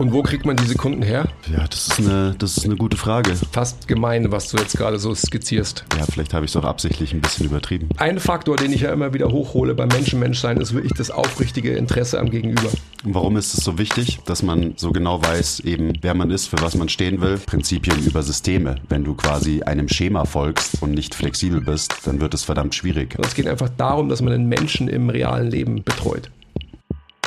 Und wo kriegt man diese Kunden her? Ja, das ist eine, das ist eine gute Frage. Fast gemein, was du jetzt gerade so skizzierst. Ja, vielleicht habe ich es auch absichtlich ein bisschen übertrieben. Ein Faktor, den ich ja immer wieder hochhole beim Menschen-Menschsein, ist wirklich das aufrichtige Interesse am Gegenüber. Warum ist es so wichtig, dass man so genau weiß, eben wer man ist, für was man stehen will? Prinzipien über Systeme. Wenn du quasi einem Schema folgst und nicht flexibel bist, dann wird es verdammt schwierig. Es geht einfach darum, dass man den Menschen im realen Leben betreut.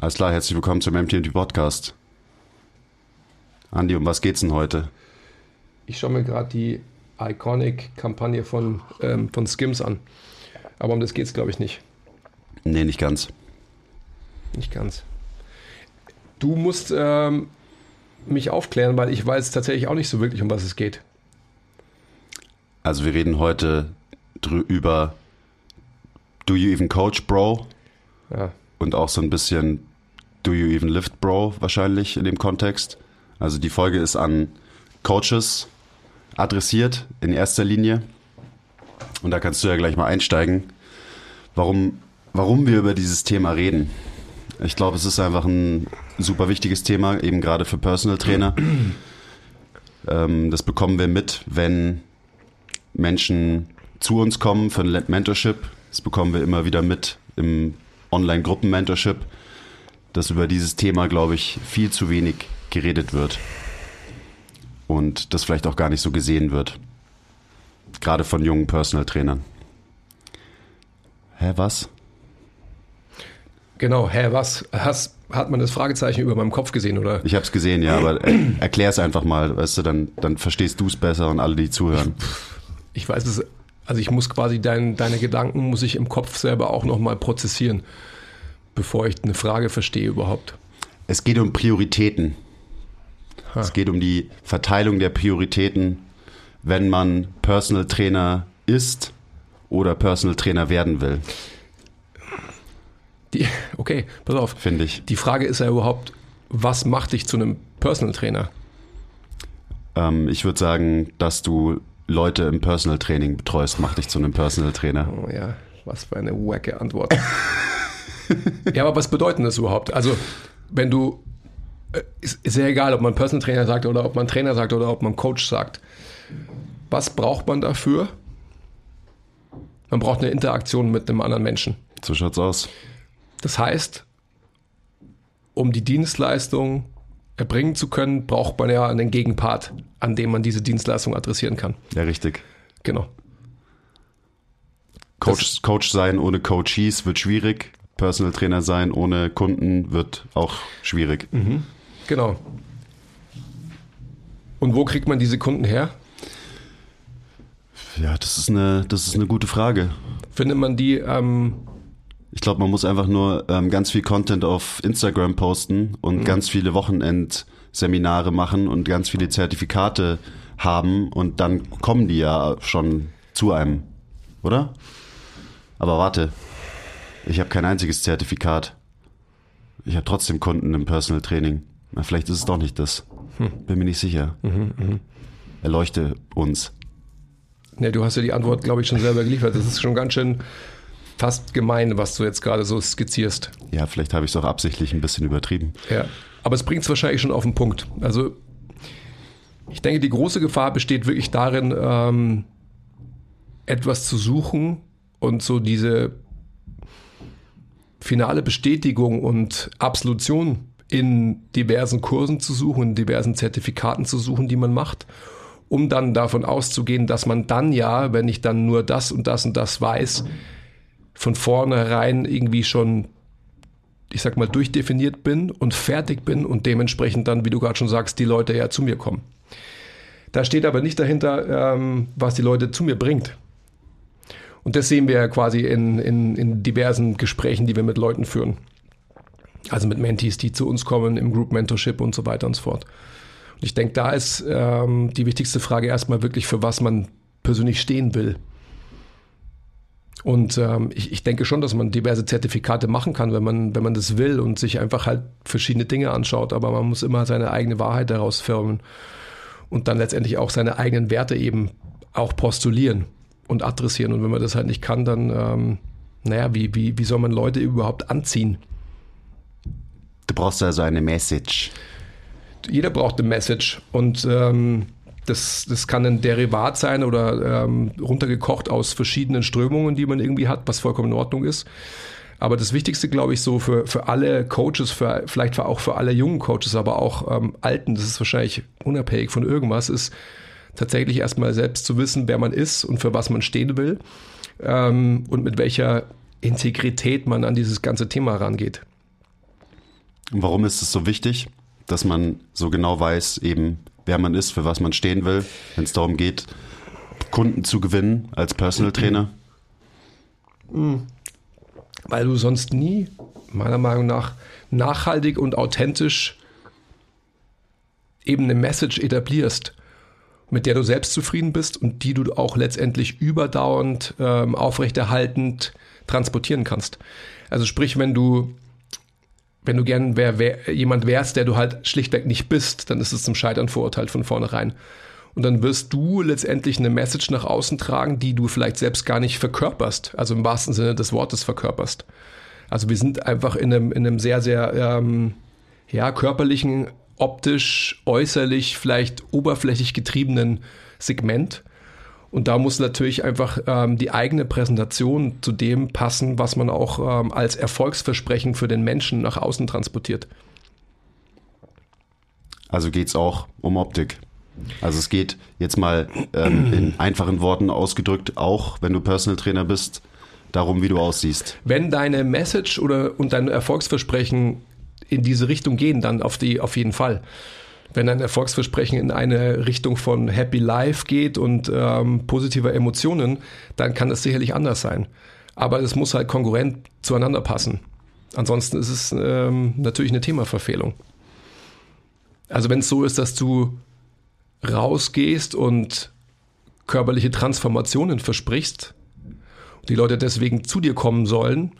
Alles klar, herzlich willkommen zum MTMT Podcast. Andi, um was geht's denn heute? Ich schaue mir gerade die Iconic-Kampagne von, ähm, von Skims an. Aber um das geht's, glaube ich, nicht. Nee, nicht ganz. Nicht ganz. Du musst ähm, mich aufklären, weil ich weiß tatsächlich auch nicht so wirklich, um was es geht. Also wir reden heute über Do You Even Coach Bro? Ja. Und auch so ein bisschen Do You Even Lift Bro wahrscheinlich in dem Kontext. Also die Folge ist an Coaches adressiert in erster Linie. Und da kannst du ja gleich mal einsteigen, warum, warum wir über dieses Thema reden. Ich glaube, es ist einfach ein super wichtiges Thema, eben gerade für Personal Trainer. Ähm, das bekommen wir mit, wenn Menschen zu uns kommen für ein Mentorship. Das bekommen wir immer wieder mit im Online-Gruppen-Mentorship, dass über dieses Thema, glaube ich, viel zu wenig geredet wird. Und das vielleicht auch gar nicht so gesehen wird. Gerade von jungen Personal Trainern. Hä, was? Genau, hä, was? Hast, hat man das Fragezeichen über meinem Kopf gesehen, oder? Ich habe es gesehen, ja, aber erklär es einfach mal, weißt du, dann, dann verstehst du es besser und alle, die zuhören. Ich weiß es, also ich muss quasi dein, deine Gedanken, muss ich im Kopf selber auch nochmal prozessieren, bevor ich eine Frage verstehe überhaupt. Es geht um Prioritäten. Ha. Es geht um die Verteilung der Prioritäten, wenn man Personal Trainer ist oder Personal Trainer werden will. Die, okay, pass auf. Finde ich. Die Frage ist ja überhaupt, was macht dich zu einem Personal Trainer? Ähm, ich würde sagen, dass du Leute im Personal Training betreust, macht dich zu einem Personal Trainer. Oh ja, was für eine wacke Antwort. ja, aber was bedeutet das überhaupt? Also, wenn du, äh, ist, ist ja egal, ob man Personal Trainer sagt oder ob man Trainer sagt oder ob man Coach sagt. Was braucht man dafür? Man braucht eine Interaktion mit einem anderen Menschen. So schaut's aus. Das heißt, um die Dienstleistung erbringen zu können, braucht man ja einen Gegenpart, an dem man diese Dienstleistung adressieren kann. Ja, richtig. Genau. Coach, Coach sein ohne Coaches wird schwierig. Personal Trainer sein ohne Kunden wird auch schwierig. Mhm. Genau. Und wo kriegt man diese Kunden her? Ja, das ist eine, das ist eine gute Frage. Findet man die ähm, ich glaube, man muss einfach nur ähm, ganz viel Content auf Instagram posten und mhm. ganz viele Wochenendseminare machen und ganz viele Zertifikate haben und dann kommen die ja schon zu einem, oder? Aber warte, ich habe kein einziges Zertifikat. Ich habe trotzdem Kunden im Personal Training. Na, vielleicht ist es doch nicht das. Hm. Bin mir nicht sicher. Mhm, mh. Erleuchte uns. Ne, du hast ja die Antwort, glaube ich, schon selber geliefert. Das ist schon ganz schön fast gemein, was du jetzt gerade so skizzierst. Ja, vielleicht habe ich es auch absichtlich ein bisschen übertrieben. Ja, aber es bringt es wahrscheinlich schon auf den Punkt. Also ich denke, die große Gefahr besteht wirklich darin, ähm, etwas zu suchen und so diese finale Bestätigung und Absolution in diversen Kursen zu suchen, in diversen Zertifikaten zu suchen, die man macht, um dann davon auszugehen, dass man dann ja, wenn ich dann nur das und das und das weiß, von vornherein irgendwie schon ich sag mal, durchdefiniert bin und fertig bin und dementsprechend dann, wie du gerade schon sagst, die Leute ja zu mir kommen. Da steht aber nicht dahinter, ähm, was die Leute zu mir bringt. Und das sehen wir ja quasi in, in, in diversen Gesprächen, die wir mit Leuten führen. Also mit Mentees, die zu uns kommen, im Group Mentorship und so weiter und so fort. Und ich denke, da ist ähm, die wichtigste Frage erstmal wirklich, für was man persönlich stehen will. Und ähm, ich, ich denke schon, dass man diverse Zertifikate machen kann, wenn man, wenn man das will und sich einfach halt verschiedene Dinge anschaut. Aber man muss immer seine eigene Wahrheit daraus firmen und dann letztendlich auch seine eigenen Werte eben auch postulieren und adressieren. Und wenn man das halt nicht kann, dann, ähm, naja, wie, wie, wie soll man Leute überhaupt anziehen? Du brauchst also eine Message. Jeder braucht eine Message und ähm, das, das kann ein Derivat sein oder ähm, runtergekocht aus verschiedenen Strömungen, die man irgendwie hat, was vollkommen in Ordnung ist. Aber das Wichtigste, glaube ich, so für, für alle Coaches, für, vielleicht auch für alle jungen Coaches, aber auch ähm, alten, das ist wahrscheinlich unabhängig von irgendwas, ist tatsächlich erstmal selbst zu wissen, wer man ist und für was man stehen will ähm, und mit welcher Integrität man an dieses ganze Thema rangeht. Warum ist es so wichtig, dass man so genau weiß, eben wer man ist, für was man stehen will, wenn es darum geht, Kunden zu gewinnen als Personal Trainer? Mhm weil du sonst nie, meiner Meinung nach, nachhaltig und authentisch eben eine Message etablierst, mit der du selbst zufrieden bist und die du auch letztendlich überdauernd, ähm, aufrechterhaltend transportieren kannst. Also sprich, wenn du wenn du gern wer, wer, jemand wärst, der du halt schlichtweg nicht bist, dann ist es zum Scheitern verurteilt von vornherein. Und dann wirst du letztendlich eine Message nach außen tragen, die du vielleicht selbst gar nicht verkörperst, also im wahrsten Sinne des Wortes verkörperst. Also wir sind einfach in einem, in einem sehr, sehr ähm, ja, körperlichen, optisch, äußerlich, vielleicht oberflächlich getriebenen Segment. Und da muss natürlich einfach ähm, die eigene Präsentation zu dem passen, was man auch ähm, als Erfolgsversprechen für den Menschen nach außen transportiert. Also geht es auch um Optik. Also es geht jetzt mal ähm, in einfachen Worten ausgedrückt, auch wenn du Personal Trainer bist, darum, wie du aussiehst. Wenn deine Message oder und dein Erfolgsversprechen in diese Richtung gehen, dann auf die auf jeden Fall. Wenn dein Erfolgsversprechen in eine Richtung von Happy Life geht und ähm, positiver Emotionen, dann kann das sicherlich anders sein. Aber es muss halt konkurrent zueinander passen. Ansonsten ist es ähm, natürlich eine Themaverfehlung. Also wenn es so ist, dass du rausgehst und körperliche Transformationen versprichst, die Leute deswegen zu dir kommen sollen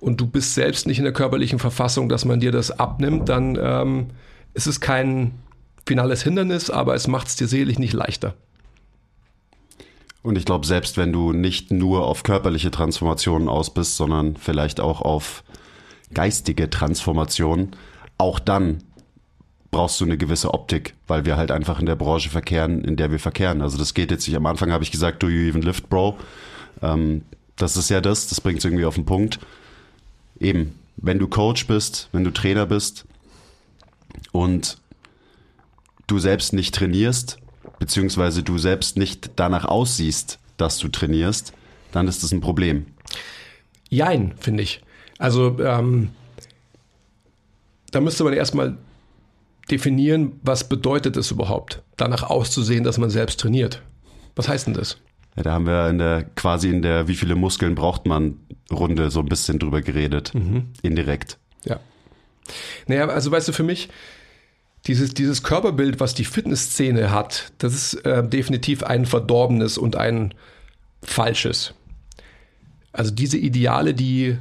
und du bist selbst nicht in der körperlichen Verfassung, dass man dir das abnimmt, dann ähm, ist es kein finales Hindernis, aber es macht es dir selig nicht leichter. Und ich glaube, selbst wenn du nicht nur auf körperliche Transformationen aus bist, sondern vielleicht auch auf geistige Transformationen, auch dann brauchst du eine gewisse Optik, weil wir halt einfach in der Branche verkehren, in der wir verkehren. Also das geht jetzt nicht. Am Anfang habe ich gesagt, do you even lift, bro? Ähm, das ist ja das, das bringt es irgendwie auf den Punkt. Eben, wenn du Coach bist, wenn du Trainer bist und du selbst nicht trainierst, beziehungsweise du selbst nicht danach aussiehst, dass du trainierst, dann ist das ein Problem. Jein, finde ich. Also ähm, da müsste man erstmal definieren, was bedeutet es überhaupt, danach auszusehen, dass man selbst trainiert. Was heißt denn das? Ja, da haben wir in der quasi in der wie viele Muskeln braucht man Runde so ein bisschen drüber geredet, mhm. indirekt. Ja. Naja, also weißt du, für mich, dieses, dieses Körperbild, was die Fitnessszene hat, das ist äh, definitiv ein verdorbenes und ein falsches. Also diese Ideale, die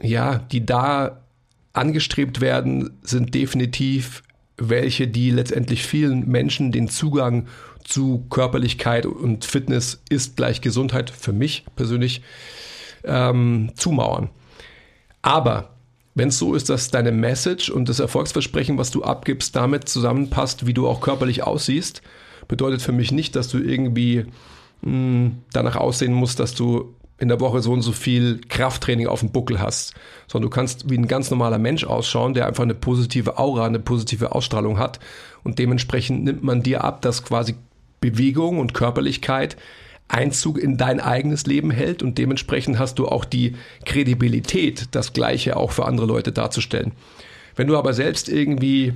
ja, die da angestrebt werden, sind definitiv welche, die letztendlich vielen Menschen den Zugang zu Körperlichkeit und Fitness ist gleich Gesundheit für mich persönlich ähm, zumauern. Aber wenn es so ist, dass deine Message und das Erfolgsversprechen, was du abgibst, damit zusammenpasst, wie du auch körperlich aussiehst, bedeutet für mich nicht, dass du irgendwie mh, hm, danach aussehen musst, dass du in der Woche so und so viel Krafttraining auf dem Buckel hast, sondern du kannst wie ein ganz normaler Mensch ausschauen, der einfach eine positive Aura, eine positive Ausstrahlung hat und dementsprechend nimmt man dir ab, dass quasi Bewegung und Körperlichkeit Einzug in dein eigenes Leben hält und dementsprechend hast du auch die Kredibilität, das Gleiche auch für andere Leute darzustellen. Wenn du aber selbst irgendwie,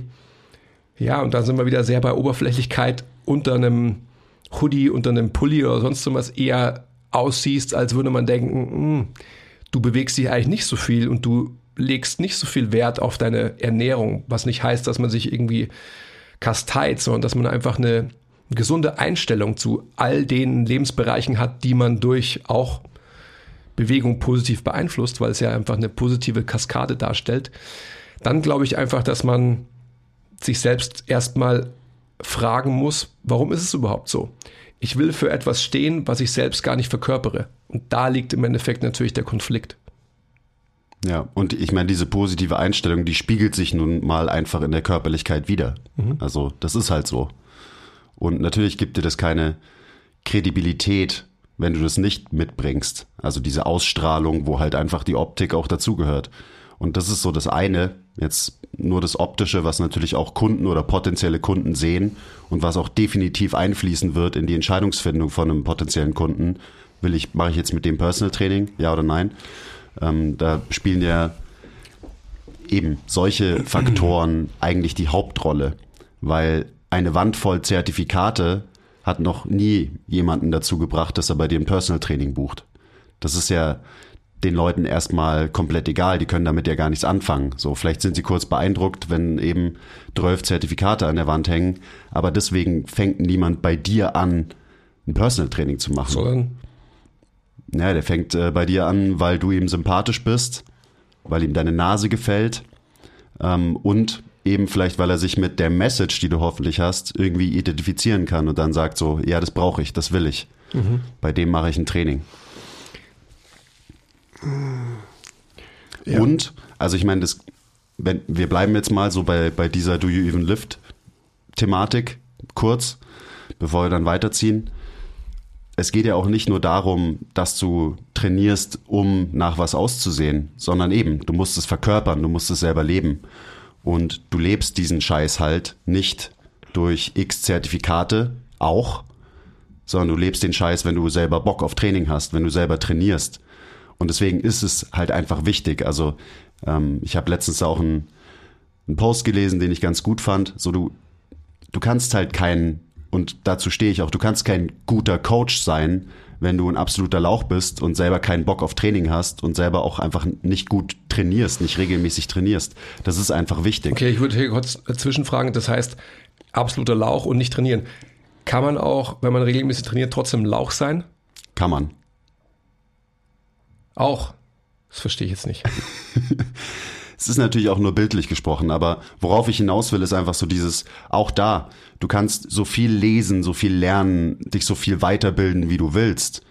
ja, und da sind wir wieder sehr bei Oberflächlichkeit, unter einem Hoodie, unter einem Pulli oder sonst was eher aussiehst, als würde man denken, mh, hm, du bewegst dich eigentlich nicht so viel und du legst nicht so viel Wert auf deine Ernährung, was nicht heißt, dass man sich irgendwie kasteit, sondern dass man einfach eine gesunde Einstellung zu all den Lebensbereichen hat, die man durch auch Bewegung positiv beeinflusst, weil es ja einfach eine positive Kaskade darstellt, dann glaube ich einfach, dass man sich selbst erstmal fragen muss, warum ist es überhaupt so? Ich will für etwas stehen, was ich selbst gar nicht verkörpere. Und da liegt im Endeffekt natürlich der Konflikt. Ja, und ich meine, diese positive Einstellung, die spiegelt sich nun mal einfach in der Körperlichkeit wieder. Mhm. Also, das ist halt so. Und natürlich gibt dir das keine Kredibilität, wenn du das nicht mitbringst. Also diese Ausstrahlung, wo halt einfach die Optik auch dazugehört. Und das ist so das eine, jetzt nur das Optische, was natürlich auch Kunden oder potenzielle Kunden sehen und was auch definitiv einfließen wird in die Entscheidungsfindung von einem potenziellen Kunden. Will ich, mache ich jetzt mit dem Personal Training, ja oder nein? Ähm, da spielen ja eben solche Faktoren eigentlich die Hauptrolle, weil eine Wand voll Zertifikate hat noch nie jemanden dazu gebracht, dass er bei dir ein Personal Training bucht. Das ist ja den Leuten erstmal komplett egal, die können damit ja gar nichts anfangen. So, vielleicht sind sie kurz beeindruckt, wenn eben 12 Zertifikate an der Wand hängen, aber deswegen fängt niemand bei dir an, ein Personal Training zu machen. Sondern? Ja, der fängt äh, bei dir an, weil du ihm sympathisch bist, weil ihm deine Nase gefällt ähm, und eben vielleicht, weil er sich mit der Message, die du hoffentlich hast, irgendwie identifizieren kann und dann sagt so, ja, das brauche ich, das will ich. Mhm. Bei dem mache ich ein Training. Ja. Und, also ich meine, das, wenn, wir bleiben jetzt mal so bei, bei dieser Do You Even Lift Thematik kurz, bevor wir dann weiterziehen. Es geht ja auch nicht nur darum, dass du trainierst, um nach was auszusehen, sondern eben, du musst es verkörpern, du musst es selber leben. Und du lebst diesen Scheiß halt nicht durch x Zertifikate auch, sondern du lebst den Scheiß, wenn du selber Bock auf Training hast, wenn du selber trainierst. Und deswegen ist es halt einfach wichtig. Also ähm, ich habe letztens auch einen, Post gelesen, den ich ganz gut fand. So du, du kannst halt kein, und dazu stehe ich auch, du kannst kein guter Coach sein, wenn du ein absoluter Lauch bist und selber keinen Bock auf Training hast und selber auch einfach nicht gut trainierst, nicht regelmäßig trainierst. Das ist einfach wichtig. Okay, ich würde hier kurz zwischenfragen. Das heißt, absoluter Lauch und nicht trainieren. Kann man auch, wenn man regelmäßig trainiert, trotzdem Lauch sein? Kann man. Auch? Das verstehe ich jetzt nicht. es ist natürlich auch nur bildlich gesprochen, aber worauf ich hinaus will, ist einfach so dieses, auch da, du kannst so viel lesen, so viel lernen, dich so viel weiterbilden, wie du willst.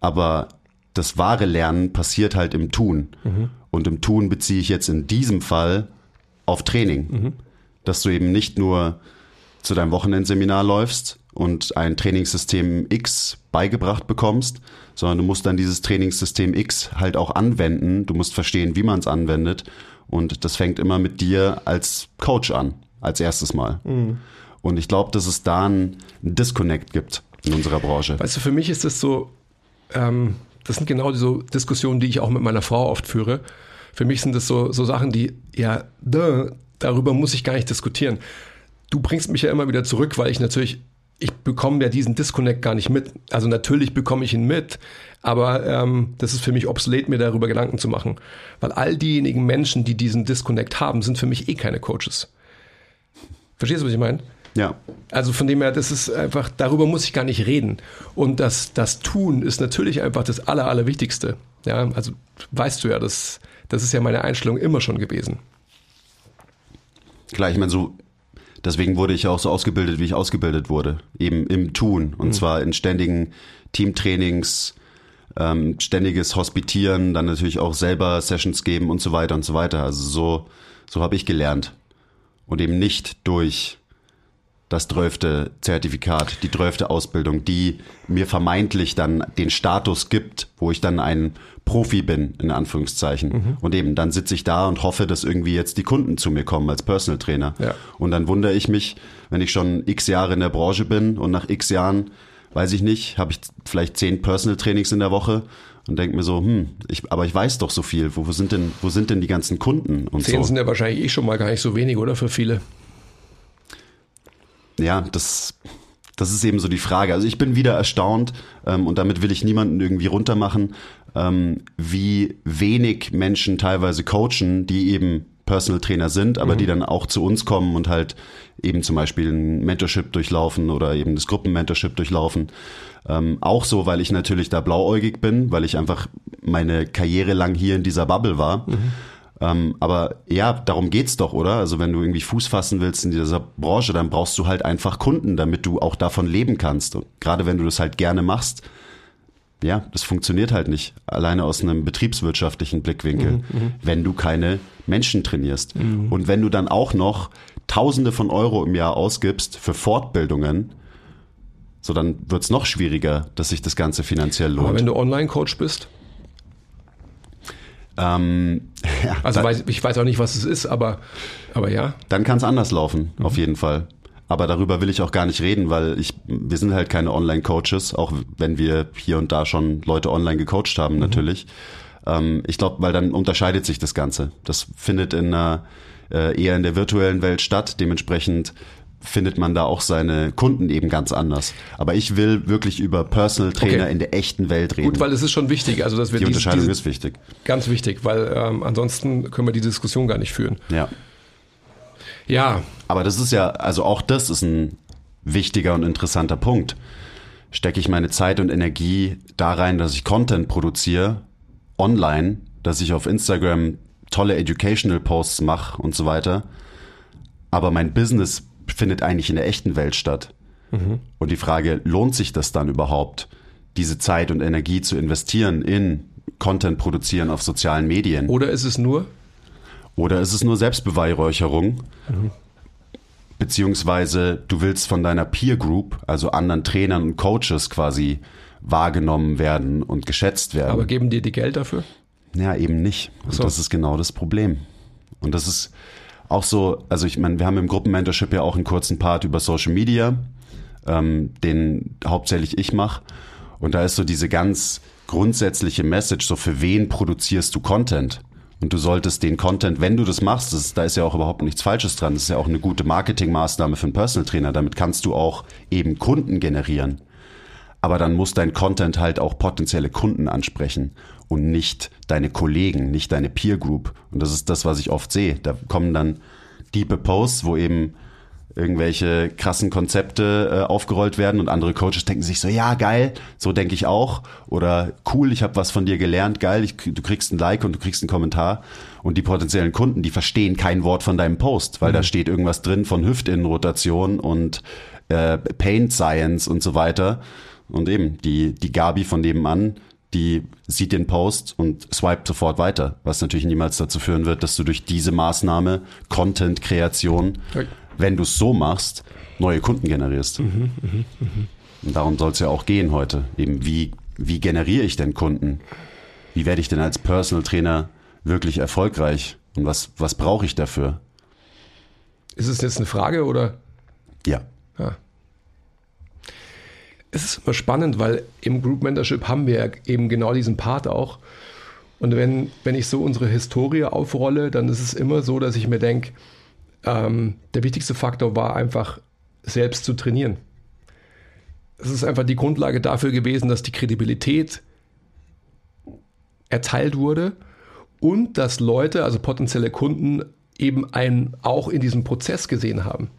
Aber das wahre Lernen passiert halt im Tun. Mhm. Und im Tun beziehe ich jetzt in diesem Fall auf Training. Mhm. Dass du eben nicht nur zu deinem Wochenendseminar läufst und ein Trainingssystem X beigebracht bekommst, sondern du musst dann dieses Trainingssystem X halt auch anwenden. Du musst verstehen, wie man es anwendet. Und das fängt immer mit dir als Coach an, als erstes Mal. Mhm. Und ich glaube, dass es da einen Disconnect gibt in unserer Branche. Weißt du, für mich ist das so, ähm, das sind genau diese Diskussionen, die ich auch mit meiner Frau oft führe. Für mich sind das so, so Sachen, die, ja, duh, darüber muss ich gar nicht diskutieren. Du bringst mich ja immer wieder zurück, weil ich natürlich, ich bekomme ja diesen Disconnect gar nicht mit. Also natürlich bekomme ich ihn mit, aber ähm, das ist für mich obsolet, mir darüber Gedanken zu machen. Weil all diejenigen Menschen, die diesen Disconnect haben, sind für mich eh keine Coaches. Verstehst du, was ich meine? Ja. Also von dem her, das ist einfach, darüber muss ich gar nicht reden. Und das, das Tun ist natürlich einfach das Aller, Allerwichtigste. Ja, also weißt du ja, das, das ist ja meine Einstellung immer schon gewesen. Klar, ich meine, so, deswegen wurde ich auch so ausgebildet, wie ich ausgebildet wurde. Eben im Tun. Und mhm. zwar in ständigen Teamtrainings, ähm, ständiges Hospitieren, dann natürlich auch selber Sessions geben und so weiter und so weiter. Also so, so habe ich gelernt. Und eben nicht durch das zwölfte Zertifikat, die zwölfte Ausbildung, die mir vermeintlich dann den Status gibt, wo ich dann ein Profi bin, in Anführungszeichen. Mhm. Und eben, dann sitze ich da und hoffe, dass irgendwie jetzt die Kunden zu mir kommen als Personal Trainer. Ja. Und dann wundere ich mich, wenn ich schon x Jahre in der Branche bin und nach x Jahren weiß ich nicht, habe ich vielleicht zehn Personal Trainings in der Woche und denke mir so, hm, ich, aber ich weiß doch so viel. Wo, wo, sind denn, wo sind denn die ganzen Kunden und Zehn so? sind ja wahrscheinlich eh schon mal gar nicht so wenig, oder? Für viele. Ja, das, das ist eben so die Frage. Also ich bin wieder erstaunt ähm, und damit will ich niemanden irgendwie runtermachen, ähm, wie wenig Menschen teilweise coachen, die eben Personal Trainer sind, aber die dann auch zu uns kommen und halt eben zum Beispiel ein Mentorship durchlaufen oder eben das Gruppenmentorship durchlaufen. Ähm, auch so, weil ich natürlich da blauäugig bin, weil ich einfach meine Karriere lang hier in dieser Bubble war. Ähm, aber ja, darum geht's doch, oder? Also wenn du irgendwie Fuß fassen willst in dieser Branche, dann brauchst du halt einfach Kunden, damit du auch davon leben kannst. Und gerade wenn du das halt gerne machst, ja, das funktioniert halt nicht. Alleine aus einem betriebswirtschaftlichen Blickwinkel, wenn du keine Menschen trainierst. Und wenn du dann auch noch Tausende von Euro im Jahr ausgibst für Fortbildungen, so dann wird's noch schwieriger, dass sich das Ganze finanziell Aber lohnt. wenn du Online-Coach bist, Ähm, ja, also da- weiß, ich weiß auch nicht, was es ist, aber, aber ja. dann kann es anders laufen, auf jeden Fall. Aber darüber will ich auch gar nicht reden, weil ich, wir sind halt keine Online-Coaches, auch wenn wir hier und da schon Leute online gecoacht haben, natürlich. Ähm, ich glaube, weil dann unterscheidet sich das Ganze. Das findet in einer, äh, eher in der virtuellen Welt statt. Dementsprechend findet man da auch seine Kunden eben ganz anders. Aber ich will wirklich über Personal Trainer Okay. in der echten Welt reden. Gut, weil es ist schon wichtig, also dass wir die diese, Unterscheidung diese, ist wichtig. ganz wichtig, weil ähm, ansonsten können wir die Diskussion gar nicht führen. Ja. Ja, Aber das ist ja, also auch das ist ein wichtiger und interessanter Punkt. Stecke ich meine Zeit und Energie da rein, dass ich Content produziere, online, dass ich auf Instagram tolle Educational Posts mache und so weiter. Aber mein Business findet eigentlich in der echten Welt statt. Und die Frage, lohnt sich das dann überhaupt, diese Zeit und Energie zu investieren in Content produzieren auf sozialen Medien? oder ist es nur, Oder ist es nur Selbstbeweihräucherung? Beziehungsweise du willst von deiner Peer Group, also anderen Trainern und Coaches quasi wahrgenommen werden und geschätzt werden. aber geben dir die Geld dafür? Ja, eben nicht. Und so. das ist genau das Problem. Und das ist auch so, also ich meine, wir haben im Gruppenmentorship ja auch einen kurzen Part über Social Media, ähm, den hauptsächlich ich mache. Und da ist so diese ganz grundsätzliche Message, so für wen produzierst du Content? Und du solltest den Content, wenn du das machst, das, da ist ja auch überhaupt nichts Falsches dran, das ist ja auch eine gute Marketingmaßnahme für einen Personal Trainer. Damit kannst du auch eben Kunden generieren. Aber dann muss dein Content halt auch potenzielle Kunden ansprechen und nicht deine Kollegen, nicht deine Peer Group. Und das ist das, was ich oft sehe. Da kommen dann diepe Posts, wo eben irgendwelche krassen Konzepte äh, aufgerollt werden und andere Coaches denken sich so, ja, geil, so denke ich auch. Oder cool, ich habe was von dir gelernt, geil, ich, du kriegst ein Like und du kriegst einen Kommentar. Und die potenziellen Kunden, die verstehen kein Wort von deinem Post, weil da steht irgendwas drin von Hüftinnenrotation und äh, Paint Science und so weiter. Und eben, die, die Gabi von nebenan, die sieht den Post und swipet sofort weiter, was natürlich niemals dazu führen wird, dass du durch diese Maßnahme, Content-Kreation, wenn du es so machst, neue Kunden generierst. Und darum soll es ja auch gehen heute. Eben, wie, wie generiere ich denn Kunden? Wie werde ich denn als Personal Trainer wirklich erfolgreich? Und was, was brauche ich dafür? Ist es jetzt eine Frage oder? Ja. Es ist immer spannend, weil im Group Mentorship haben wir eben genau diesen Part auch. Und wenn, wenn ich so unsere Historie aufrolle, dann ist es immer so, dass ich mir denke, ähm, der wichtigste Faktor war einfach, selbst zu trainieren. Es ist einfach die Grundlage dafür gewesen, dass die Kredibilität erteilt wurde und dass Leute, also potenzielle Kunden, eben einen auch in diesem Prozess gesehen haben.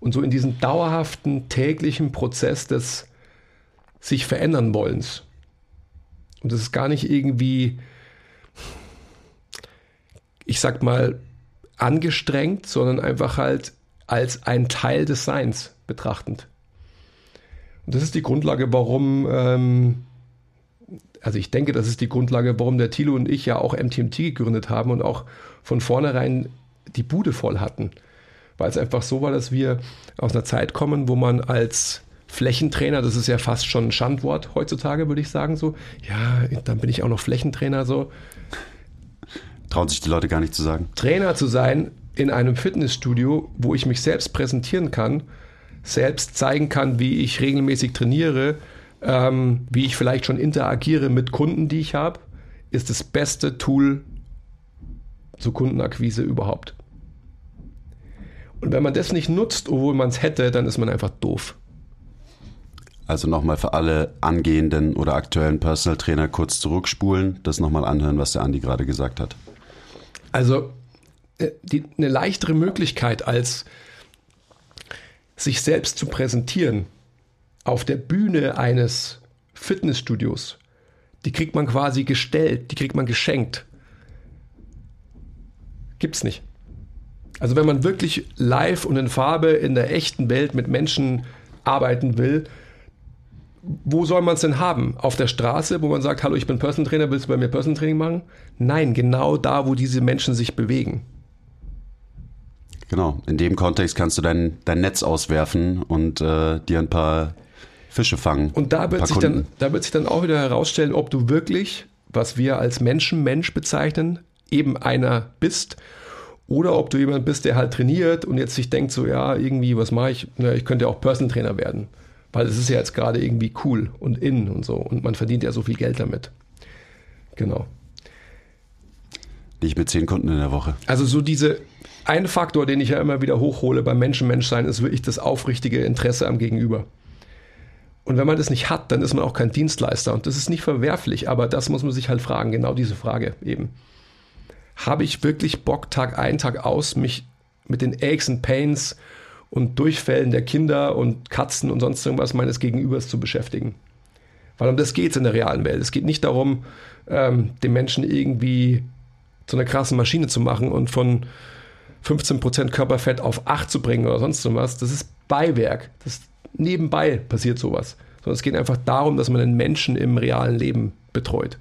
Und so in diesem dauerhaften täglichen Prozess des sich verändern wollens. Und das ist gar nicht irgendwie, ich sag mal, angestrengt, sondern einfach halt als ein Teil des Seins betrachtend. Und das ist die Grundlage, warum, ähm, also ich denke, das ist die Grundlage, warum der Thilo und ich ja auch MTMT gegründet haben und auch von vornherein die Bude voll hatten. Weil es einfach so war, dass wir aus einer Zeit kommen, wo man als Flächentrainer, das ist ja fast schon ein Schandwort heutzutage, würde ich sagen, so, ja, dann bin ich auch noch Flächentrainer, so. Trauen sich die Leute gar nicht zu sagen. Trainer zu sein in einem Fitnessstudio, wo ich mich selbst präsentieren kann, selbst zeigen kann, wie ich regelmäßig trainiere, ähm, wie ich vielleicht schon interagiere mit Kunden, die ich habe, ist das beste Tool zur Kundenakquise überhaupt. Und wenn man das nicht nutzt, obwohl man es hätte, dann ist man einfach doof. Also nochmal für alle angehenden oder aktuellen Personal Trainer kurz zurückspulen, das nochmal anhören, was der Andi gerade gesagt hat. Also äh, die, eine leichtere Möglichkeit als sich selbst zu präsentieren auf der Bühne eines Fitnessstudios, die kriegt man quasi gestellt, die kriegt man geschenkt. Gibt's nicht. Also wenn man wirklich live und in Farbe in der echten Welt mit Menschen arbeiten will, wo soll man es denn haben? Auf der Straße, wo man sagt, hallo, ich bin Person Trainer, willst du bei mir Person Training machen? Nein, genau da, wo diese Menschen sich bewegen. Genau, in dem Kontext kannst du dein, dein Netz auswerfen und äh, dir ein paar Fische fangen. Und da wird, sich dann, da wird sich dann auch wieder herausstellen, ob du wirklich, was wir als Menschen, Mensch bezeichnen, eben einer bist oder ob du jemand bist, der halt trainiert und jetzt sich denkt, so ja, irgendwie, was mache ich? Na, ich könnte ja auch Person Trainer werden. Weil es ist ja jetzt gerade irgendwie cool und in und so. Und man verdient ja so viel Geld damit. Genau. Nicht mit zehn Kunden in der Woche. Also so diese, ein Faktor, den ich ja immer wieder hochhole beim Menschen-Mensch-Sein, ist wirklich das aufrichtige Interesse am Gegenüber. Und wenn man das nicht hat, dann ist man auch kein Dienstleister. Und das ist nicht verwerflich, aber das muss man sich halt fragen, genau diese Frage eben. Habe ich wirklich Bock, Tag ein, Tag aus, mich mit den Aches und Pains und Durchfällen der Kinder und Katzen und sonst irgendwas meines Gegenübers zu beschäftigen. Weil um das geht es in der realen Welt. Es geht nicht darum, ähm, den Menschen irgendwie zu einer krassen Maschine zu machen und von 15% Körperfett auf 8 zu bringen oder sonst irgendwas. Das ist Beiwerk. Das nebenbei passiert sowas. Sondern es geht einfach darum, dass man den Menschen im realen Leben betreut.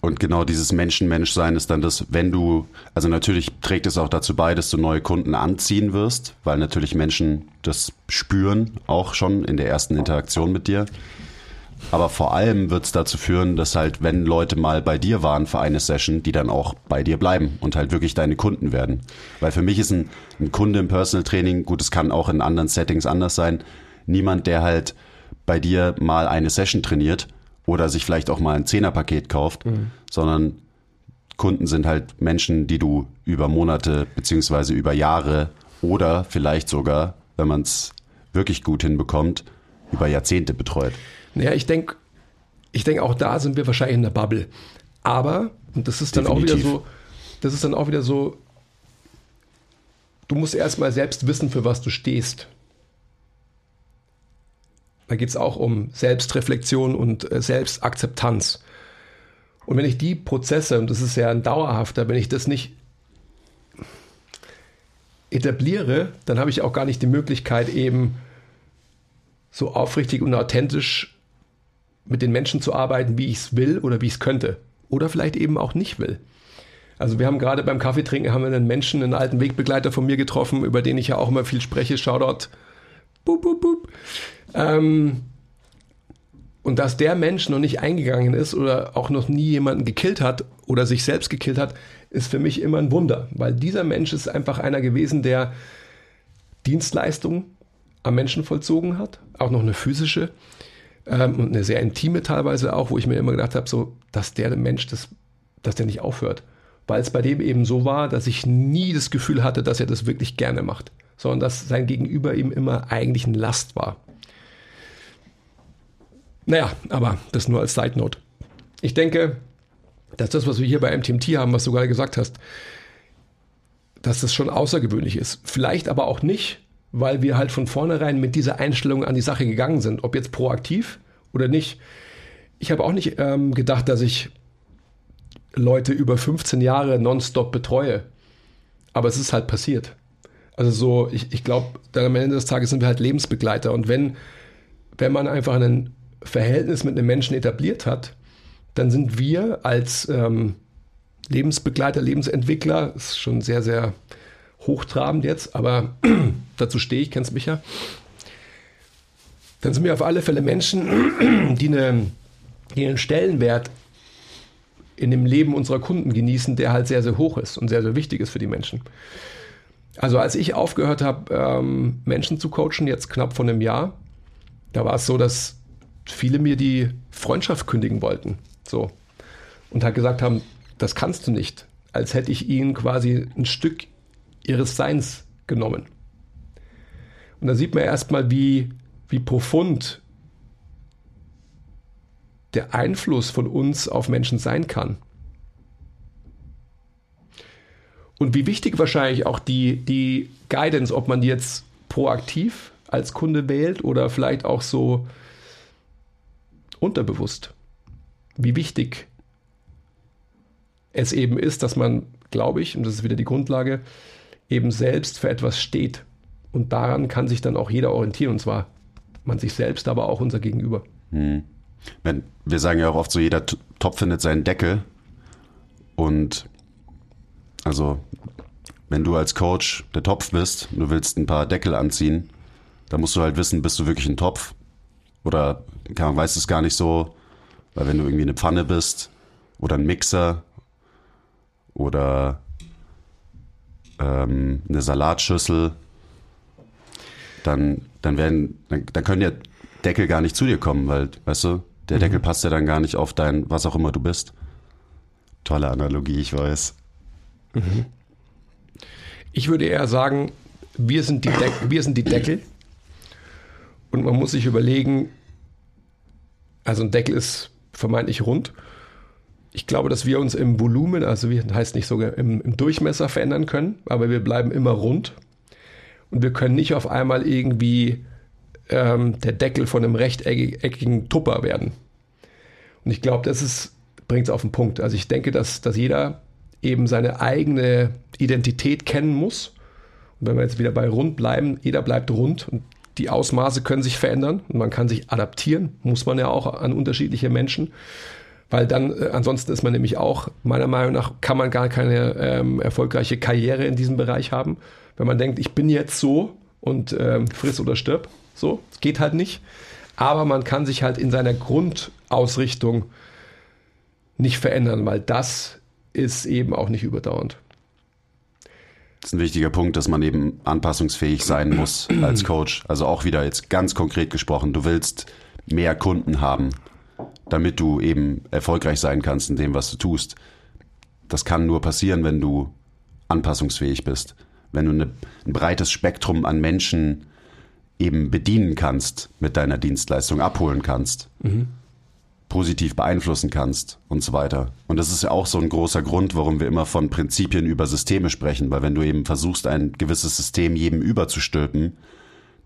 Und genau dieses Menschen-Mensch-Sein ist dann das, wenn du, also natürlich trägt es auch dazu bei, dass du neue Kunden anziehen wirst, weil natürlich Menschen das spüren, auch schon in der ersten Interaktion mit dir. Aber vor allem wird es dazu führen, dass halt, wenn Leute mal bei dir waren für eine Session, die dann auch bei dir bleiben und halt wirklich deine Kunden werden. Weil für mich ist ein, ein Kunde im Personal Training, gut, es kann auch in anderen Settings anders sein, niemand, der halt bei dir mal eine Session trainiert oder sich vielleicht auch mal ein Zehnerpaket kauft, mhm. sondern Kunden sind halt Menschen, die du über Monate beziehungsweise über Jahre oder vielleicht sogar, wenn man es wirklich gut hinbekommt, über Jahrzehnte betreut. Naja, ich denke, ich denke, auch da sind wir wahrscheinlich in der Bubble. Aber, und das ist dann Definitiv. auch wieder so, das ist dann auch wieder so, du musst erstmal selbst wissen, für was du stehst. Da geht es auch um Selbstreflexion und äh, Selbstakzeptanz. Und wenn ich die Prozesse, und das ist ja ein dauerhafter, wenn ich das nicht etabliere, dann habe ich auch gar nicht die Möglichkeit, eben so aufrichtig und authentisch mit den Menschen zu arbeiten, wie ich es will oder wie ich es könnte. Oder vielleicht eben auch nicht will. Also wir haben gerade beim Kaffeetrinken haben wir einen Menschen, einen alten Wegbegleiter von mir getroffen, über den ich ja auch immer viel spreche. Shoutout. Boop, boop, boop. Ähm, und dass der Mensch noch nicht eingegangen ist oder auch noch nie jemanden gekillt hat oder sich selbst gekillt hat, ist für mich immer ein Wunder, weil dieser Mensch ist einfach einer gewesen, der Dienstleistungen am Menschen vollzogen hat, auch noch eine physische ähm, und eine sehr intime teilweise auch, wo ich mir immer gedacht habe, so, dass der Mensch, das, dass der nicht aufhört. Weil es bei dem eben so war, dass ich nie das Gefühl hatte, dass er das wirklich gerne macht, sondern dass sein Gegenüber ihm immer eigentlich eine Last war. Naja, aber das nur als Side Note. Ich denke, dass das, was wir hier bei MTMT haben, was du gerade gesagt hast, dass das schon außergewöhnlich ist. Vielleicht aber auch nicht, weil wir halt von vornherein mit dieser Einstellung an die Sache gegangen sind, ob jetzt proaktiv oder nicht. Ich habe auch nicht ähm, gedacht, dass ich Leute über 15 Jahre nonstop betreue. Aber es ist halt passiert. Also so, ich, ich glaube, am Ende des Tages sind wir halt Lebensbegleiter. Und wenn, wenn man einfach einen Verhältnis mit einem Menschen etabliert hat, dann sind wir als ähm, Lebensbegleiter, Lebensentwickler, ist schon sehr, sehr hochtrabend jetzt, aber dazu stehe ich, kennst mich ja. Dann sind wir auf alle Fälle Menschen, die, eine, die einen Stellenwert in dem Leben unserer Kunden genießen, der halt sehr, sehr hoch ist und sehr, sehr wichtig ist für die Menschen. Also als ich aufgehört habe, ähm, Menschen zu coachen, jetzt knapp vor einem Jahr, da war es so, dass viele mir die Freundschaft kündigen wollten. So. Und halt gesagt haben, das kannst du nicht. Als hätte ich ihnen quasi ein Stück ihres Seins genommen. Und da sieht man erstmal, wie, wie profund der Einfluss von uns auf Menschen sein kann. Und wie wichtig wahrscheinlich auch die, die Guidance, ob man jetzt proaktiv als Kunde wählt oder vielleicht auch so unterbewusst. Wie wichtig es eben ist, dass man, glaube ich, und das ist wieder die Grundlage, eben selbst für etwas steht. Und daran kann sich dann auch jeder orientieren, und zwar man sich selbst, aber auch unser Gegenüber. Hm. Wir sagen ja auch oft so, jeder Topf findet seinen Deckel. Und also, wenn du als Coach der Topf bist, du willst ein paar Deckel anziehen, dann musst du halt wissen, bist du wirklich ein Topf? Oder man weiß es gar nicht so, weil wenn du irgendwie eine Pfanne bist oder ein Mixer oder ähm, eine Salatschüssel, dann, dann werden, dann, dann können ja Deckel gar nicht zu dir kommen, weil, weißt du, der mhm. Deckel passt ja dann gar nicht auf dein, was auch immer du bist. Tolle Analogie, ich weiß. Mhm. Ich würde eher sagen, wir sind, die wir sind die Deckel. Und man muss sich überlegen, also ein Deckel ist vermeintlich rund. Ich glaube, dass wir uns im Volumen, also wie heißt nicht sogar im, im Durchmesser verändern können, aber wir bleiben immer rund. Und wir können nicht auf einmal irgendwie ähm, der Deckel von einem rechteckigen Tupper werden. Und ich glaube, das bringt es auf den Punkt. Also ich denke, dass, dass jeder eben seine eigene Identität kennen muss. Und wenn wir jetzt wieder bei rund bleiben, jeder bleibt rund und die Ausmaße können sich verändern und man kann sich adaptieren, muss man ja auch an unterschiedliche Menschen. Weil dann, äh, ansonsten ist man nämlich auch, meiner Meinung nach, kann man gar keine ähm, erfolgreiche Karriere in diesem Bereich haben. Wenn man denkt, ich bin jetzt so und ähm, friss oder stirb, so, es geht halt nicht. Aber man kann sich halt in seiner Grundausrichtung nicht verändern, weil das ist eben auch nicht überdauernd. Das ist ein wichtiger Punkt, dass man eben anpassungsfähig sein muss als Coach. Also auch wieder jetzt ganz konkret gesprochen, du willst mehr Kunden haben, damit du eben erfolgreich sein kannst in dem, was du tust. Das kann nur passieren, wenn du anpassungsfähig bist. Wenn du eine, ein breites Spektrum an Menschen eben bedienen kannst mit deiner Dienstleistung, abholen kannst. Mhm positiv beeinflussen kannst und so weiter. Und das ist ja auch so ein großer Grund, warum wir immer von Prinzipien über Systeme sprechen, weil wenn du eben versuchst, ein gewisses System jedem überzustülpen,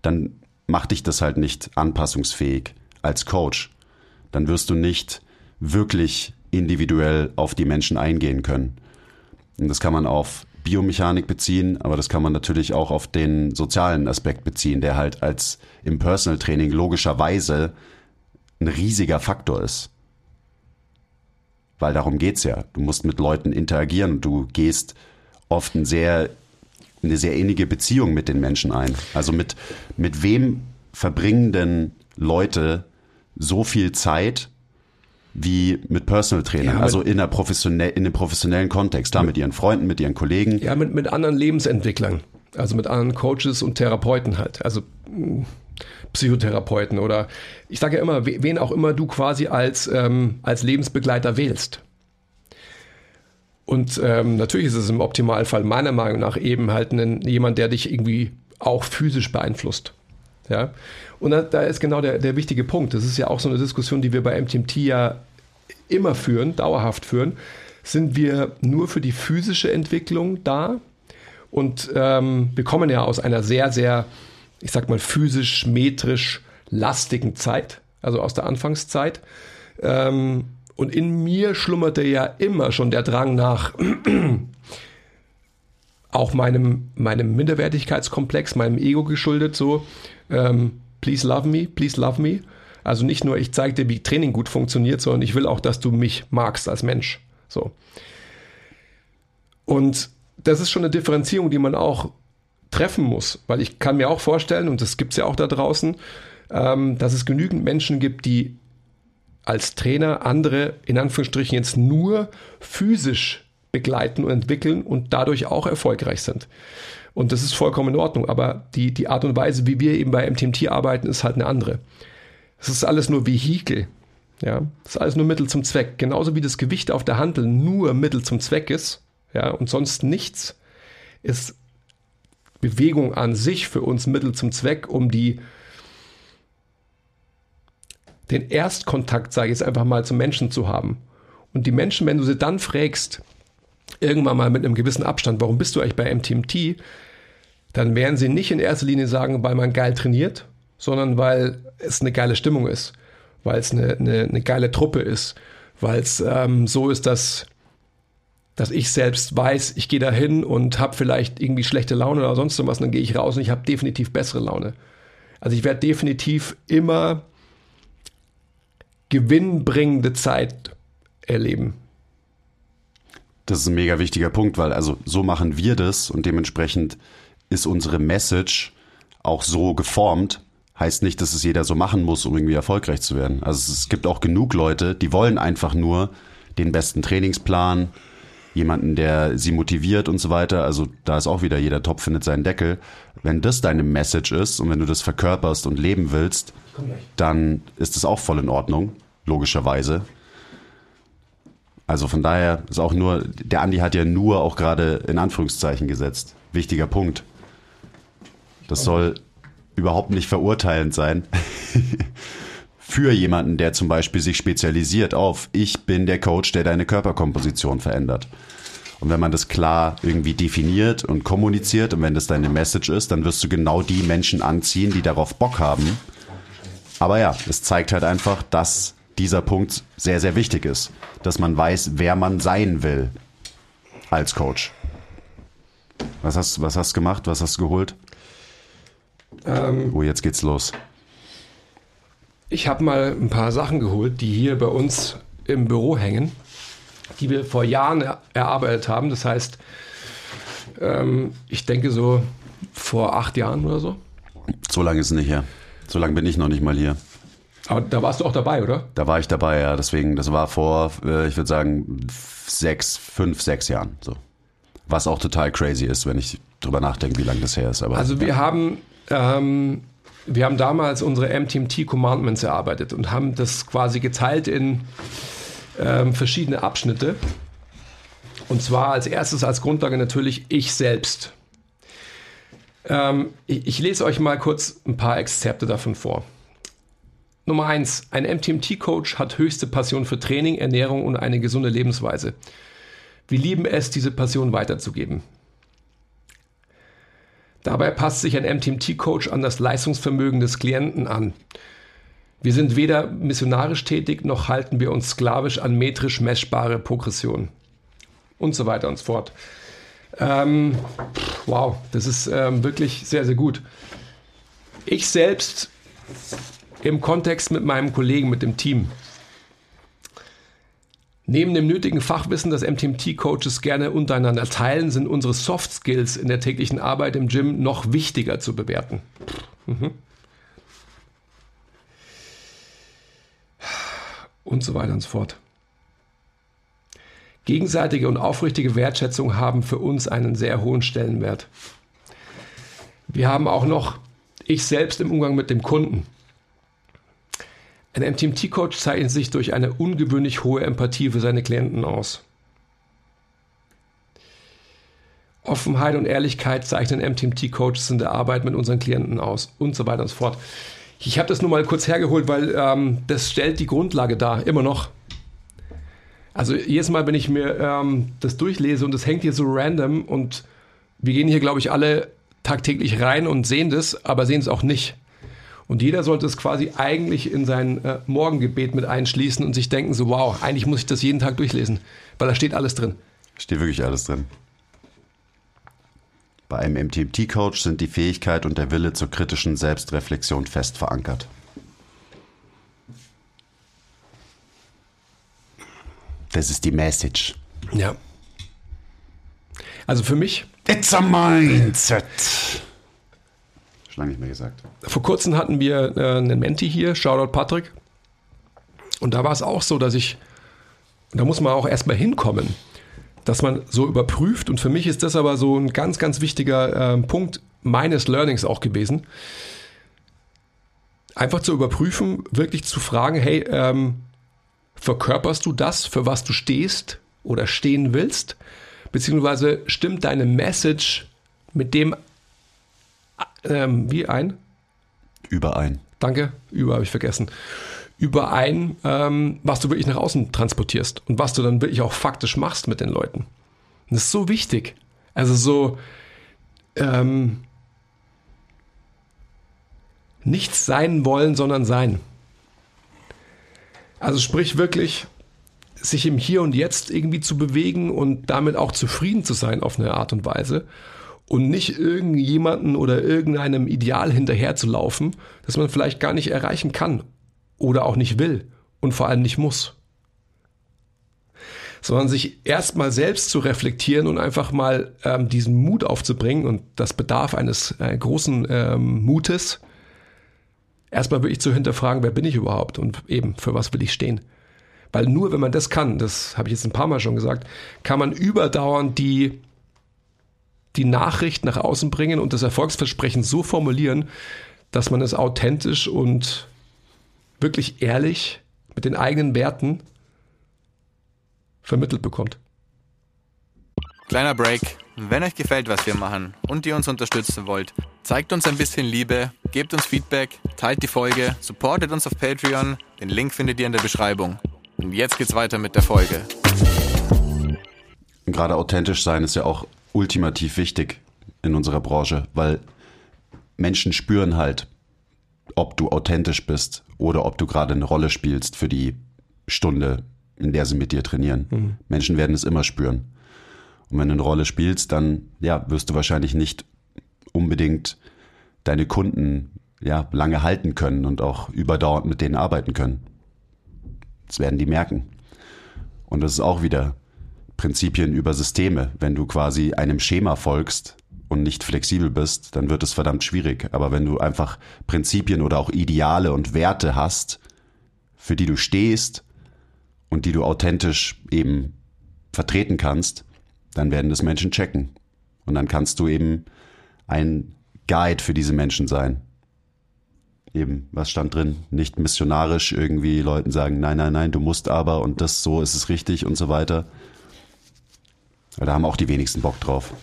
dann macht dich das halt nicht anpassungsfähig als Coach. Dann wirst du nicht wirklich individuell auf die Menschen eingehen können. Und das kann man auf Biomechanik beziehen, aber das kann man natürlich auch auf den sozialen Aspekt beziehen, der halt als im Personal Training logischerweise ein riesiger Faktor ist. Weil darum geht's ja. Du musst mit Leuten interagieren. Du gehst oft ein sehr, eine sehr innige Beziehung mit den Menschen ein. Also mit, mit wem verbringen denn Leute so viel Zeit wie mit Personal Trainern, ja, also in, einer professionell, in einem professionellen Kontext, da mit ihren Freunden, mit ihren Kollegen. Ja, mit, mit anderen Lebensentwicklern, also mit anderen Coaches und Therapeuten halt. Also Psychotherapeuten oder ich sage ja immer, wen auch immer du quasi als, ähm, als Lebensbegleiter wählst. Und ähm, natürlich ist es im Optimalfall meiner Meinung nach eben halt ein, jemand, der dich irgendwie auch physisch beeinflusst. Ja? Und da, da ist genau der, der wichtige Punkt. Das ist ja auch so eine Diskussion, die wir bei MTMT ja immer führen, dauerhaft führen. Sind wir nur für die physische Entwicklung da? Und ähm, wir kommen ja aus einer sehr, sehr ich sag mal, physisch, metrisch lastigen Zeit, also aus der Anfangszeit. Ähm, und in mir schlummerte ja immer schon der Drang nach auch meinem, meinem Minderwertigkeitskomplex, meinem Ego geschuldet, so, ähm, please love me, please love me. Also nicht nur, ich zeige dir, wie Training gut funktioniert, sondern ich will auch, dass du mich magst als Mensch. So. Und das ist schon eine Differenzierung, die man auch treffen muss. Weil ich kann mir auch vorstellen, und das gibt es ja auch da draußen, ähm, dass es genügend Menschen gibt, die als Trainer andere, in Anführungsstrichen jetzt nur physisch begleiten und entwickeln und dadurch auch erfolgreich sind. Und das ist vollkommen in Ordnung. Aber die, die Art und Weise, wie wir eben bei MTMT arbeiten, ist halt eine andere. Es ist alles nur Vehikel. Ja, das ist alles nur Mittel zum Zweck. Genauso wie das Gewicht auf der Handel nur Mittel zum Zweck ist, ja, und sonst nichts, ist Bewegung an sich für uns Mittel zum Zweck, um die den Erstkontakt, sage ich jetzt einfach mal, zum Menschen zu haben. Und die Menschen, wenn du sie dann fragst, irgendwann mal mit einem gewissen Abstand, warum bist du eigentlich bei MTMT, dann werden sie nicht in erster Linie sagen, weil man geil trainiert, sondern weil es eine geile Stimmung ist, weil es eine, eine, eine geile Truppe ist, weil es ähm, so ist, dass, dass ich selbst weiß, ich gehe da hin und habe vielleicht irgendwie schlechte Laune oder sonst was, dann gehe ich raus und ich habe definitiv bessere Laune. Also ich werde definitiv immer gewinnbringende Zeit erleben. Das ist ein mega wichtiger Punkt, weil also so machen wir das und dementsprechend ist unsere Message auch so geformt. Heißt nicht, dass es jeder so machen muss, um irgendwie erfolgreich zu werden. Also es gibt auch genug Leute, die wollen einfach nur den besten Trainingsplan, jemanden, der sie motiviert und so weiter. Also da ist auch wieder jeder Topf findet seinen Deckel. Wenn das deine Message ist und wenn du das verkörperst und leben willst, dann ist es auch voll in Ordnung, logischerweise. Also von daher ist auch nur, der Andi hat ja nur auch gerade in Anführungszeichen gesetzt. Wichtiger Punkt. Das soll überhaupt nicht verurteilend sein. Für jemanden, der zum Beispiel sich spezialisiert auf, ich bin der Coach, der deine Körperkomposition verändert. Und wenn man das klar irgendwie definiert und kommuniziert und wenn das deine Message ist, dann wirst du genau die Menschen anziehen, die darauf Bock haben. Aber ja, es zeigt halt einfach, dass dieser Punkt sehr, sehr wichtig ist, dass man weiß, wer man sein will als Coach. Was hast, was hast du gemacht? Was hast du geholt? Ähm, oh, jetzt geht's los. Ich habe mal ein paar Sachen geholt, die hier bei uns im Büro hängen, die wir vor Jahren er erarbeitet haben. Das heißt, ähm, ich denke so vor acht Jahren oder so. So lange ist es nicht her. So lange bin ich noch nicht mal hier. Aber da warst du auch dabei, oder? Da war ich dabei, ja. Deswegen, das war vor, äh, ich würde sagen, sechs, fünf, sechs Jahren. So. Was auch total crazy ist, wenn ich drüber nachdenke, wie lange das her ist. Aber, also wir ja. haben, ähm, wir haben damals unsere MTMT Commandments erarbeitet und haben das quasi geteilt in ähm, verschiedene Abschnitte. Und zwar als erstes als Grundlage natürlich ich selbst. Ähm, ich, ich lese euch mal kurz ein paar Exzepte davon vor. Nummer eins: Ein MTMT-Coach hat höchste Passion für Training, Ernährung und eine gesunde Lebensweise. Wir lieben es, diese Passion weiterzugeben. Dabei passt sich ein MTMT-Coach an das Leistungsvermögen des Klienten an. Wir sind weder missionarisch tätig, noch halten wir uns sklavisch an metrisch messbare Progression. Und so weiter und so fort. Ähm, wow, das ist ähm, wirklich sehr, sehr gut. Ich selbst im Kontext mit meinem Kollegen, mit dem Team. Neben dem nötigen Fachwissen, das MTMT-Coaches gerne untereinander teilen, sind unsere Soft Skills in der täglichen Arbeit im Gym noch wichtiger zu bewerten. Und so weiter und so fort. Gegenseitige und aufrichtige Wertschätzung haben für uns einen sehr hohen Stellenwert. Wir haben auch noch ich selbst im Umgang mit dem Kunden. Ein MTMT-Coach zeichnet sich durch eine ungewöhnlich hohe Empathie für seine Klienten aus. Offenheit und Ehrlichkeit zeichnen MTMT-Coaches in der Arbeit mit unseren Klienten aus und so weiter und so fort. Ich habe das nur mal kurz hergeholt, weil ähm, das stellt die Grundlage dar, immer noch. Also jedes Mal, wenn ich mir ähm, das durchlese und das hängt hier so random und wir gehen hier, glaube ich, alle tagtäglich rein und sehen das, aber sehen es auch nicht. Und jeder sollte es quasi eigentlich in sein äh, Morgengebet mit einschließen und sich denken, so wow, eigentlich muss ich das jeden Tag durchlesen, weil da steht alles drin. Steht wirklich alles drin. Bei einem MTMT-Coach sind die Fähigkeit und der Wille zur kritischen Selbstreflexion fest verankert. Das ist die Message. Ja. Also für mich. It's a mindset. Lange nicht mehr gesagt. Vor kurzem hatten wir äh, einen Menti hier, Shoutout Patrick. Und da war es auch so, dass ich, da muss man auch erstmal hinkommen. dass man so überprüft. Und für mich ist das aber so ein ganz, ganz wichtiger äh, Punkt meines Learnings auch gewesen. Einfach zu überprüfen, wirklich zu fragen, hey, ähm, verkörperst du das, für was du stehst oder stehen willst? Beziehungsweise stimmt deine Message mit dem ähm, wie ein? Überein. Danke, über habe ich vergessen. Überein, ähm, was du wirklich nach außen transportierst und was du dann wirklich auch faktisch machst mit den Leuten. das ist so wichtig. Also so ähm, nichts sein wollen, sondern sein. Also sprich wirklich, sich im Hier und Jetzt irgendwie zu bewegen und damit auch zufrieden zu sein auf eine Art und Weise und nicht irgendjemanden oder irgendeinem Ideal hinterherzulaufen, das man vielleicht gar nicht erreichen kann oder auch nicht will und vor allem nicht muss. Sondern sich erstmal selbst zu reflektieren und einfach mal ähm, diesen Mut aufzubringen und das bedarf eines äh, großen ähm, Mutes, erstmal wirklich zu hinterfragen, wer bin ich überhaupt und eben für was will ich stehen. Weil nur wenn man das kann, das habe ich jetzt ein paar Mal schon gesagt, kann man überdauernd die die Nachricht nach außen bringen und das Erfolgsversprechen so formulieren, dass man es authentisch und wirklich ehrlich mit den eigenen Werten vermittelt bekommt. Kleiner Break. Wenn euch gefällt, was wir machen und ihr uns unterstützen wollt, zeigt uns ein bisschen Liebe, gebt uns Feedback, teilt die Folge, supportet uns auf Patreon. Den Link findet ihr in der Beschreibung. Und jetzt geht's weiter mit der Folge. Gerade authentisch sein ist ja auch ultimativ wichtig in unserer Branche, weil Menschen spüren halt, ob du authentisch bist oder ob du gerade eine Rolle spielst für die Stunde, in der sie mit dir trainieren. Mhm. Menschen werden es immer spüren. Und wenn du eine Rolle spielst, dann ja, wirst du wahrscheinlich nicht unbedingt deine Kunden ja, lange halten können und auch überdauernd mit denen arbeiten können. Das werden die merken. Und das ist auch wieder Prinzipien über Systeme. Wenn du quasi einem Schema folgst und nicht flexibel bist, dann wird es verdammt schwierig. Aber wenn du einfach Prinzipien oder auch Ideale und Werte hast, für die du stehst und die du authentisch eben vertreten kannst, dann werden das Menschen checken. Und dann kannst du eben ein Guide für diese Menschen sein. Eben, was stand drin? Nicht missionarisch irgendwie Leuten sagen, nein, nein, nein, du musst aber und das so ist es richtig und so weiter, da haben auch die wenigsten Bock drauf.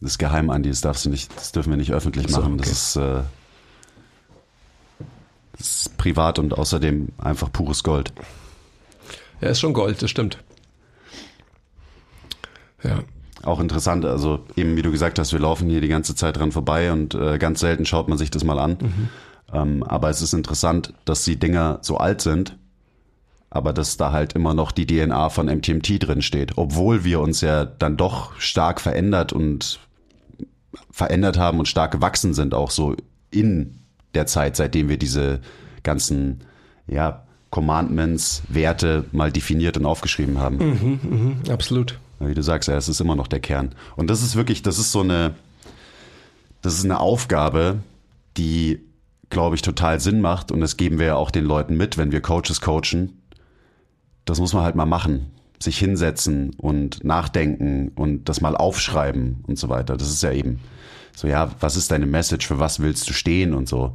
Das ist geheim, Andi, das darfst du nicht, das dürfen wir nicht öffentlich machen. So, okay. das, ist, äh, das ist privat und außerdem einfach pures Gold. Ja, ist schon Gold, das stimmt. Ja. Auch interessant, also eben wie du gesagt hast, wir laufen hier die ganze Zeit dran vorbei und äh, ganz selten schaut man sich das mal an. Mhm. Ähm, aber es ist interessant, dass die Dinger so alt sind aber dass da halt immer noch die DNA von MTMT drin steht, obwohl wir uns ja dann doch stark verändert und verändert haben und stark gewachsen sind, auch so in der Zeit, seitdem wir diese ganzen, ja, Commandments, Werte mal definiert und aufgeschrieben haben. Mhm, mh, absolut. Wie du sagst, ja, es ist immer noch der Kern. Und das ist wirklich, das ist so eine, das ist eine Aufgabe, die, glaube ich, total Sinn macht. Und das geben wir ja auch den Leuten mit, wenn wir Coaches coachen, das muss man halt mal machen. Sich hinsetzen und nachdenken und das mal aufschreiben und so weiter. Das ist ja eben so, ja, was ist deine Message? Für was willst du stehen und so?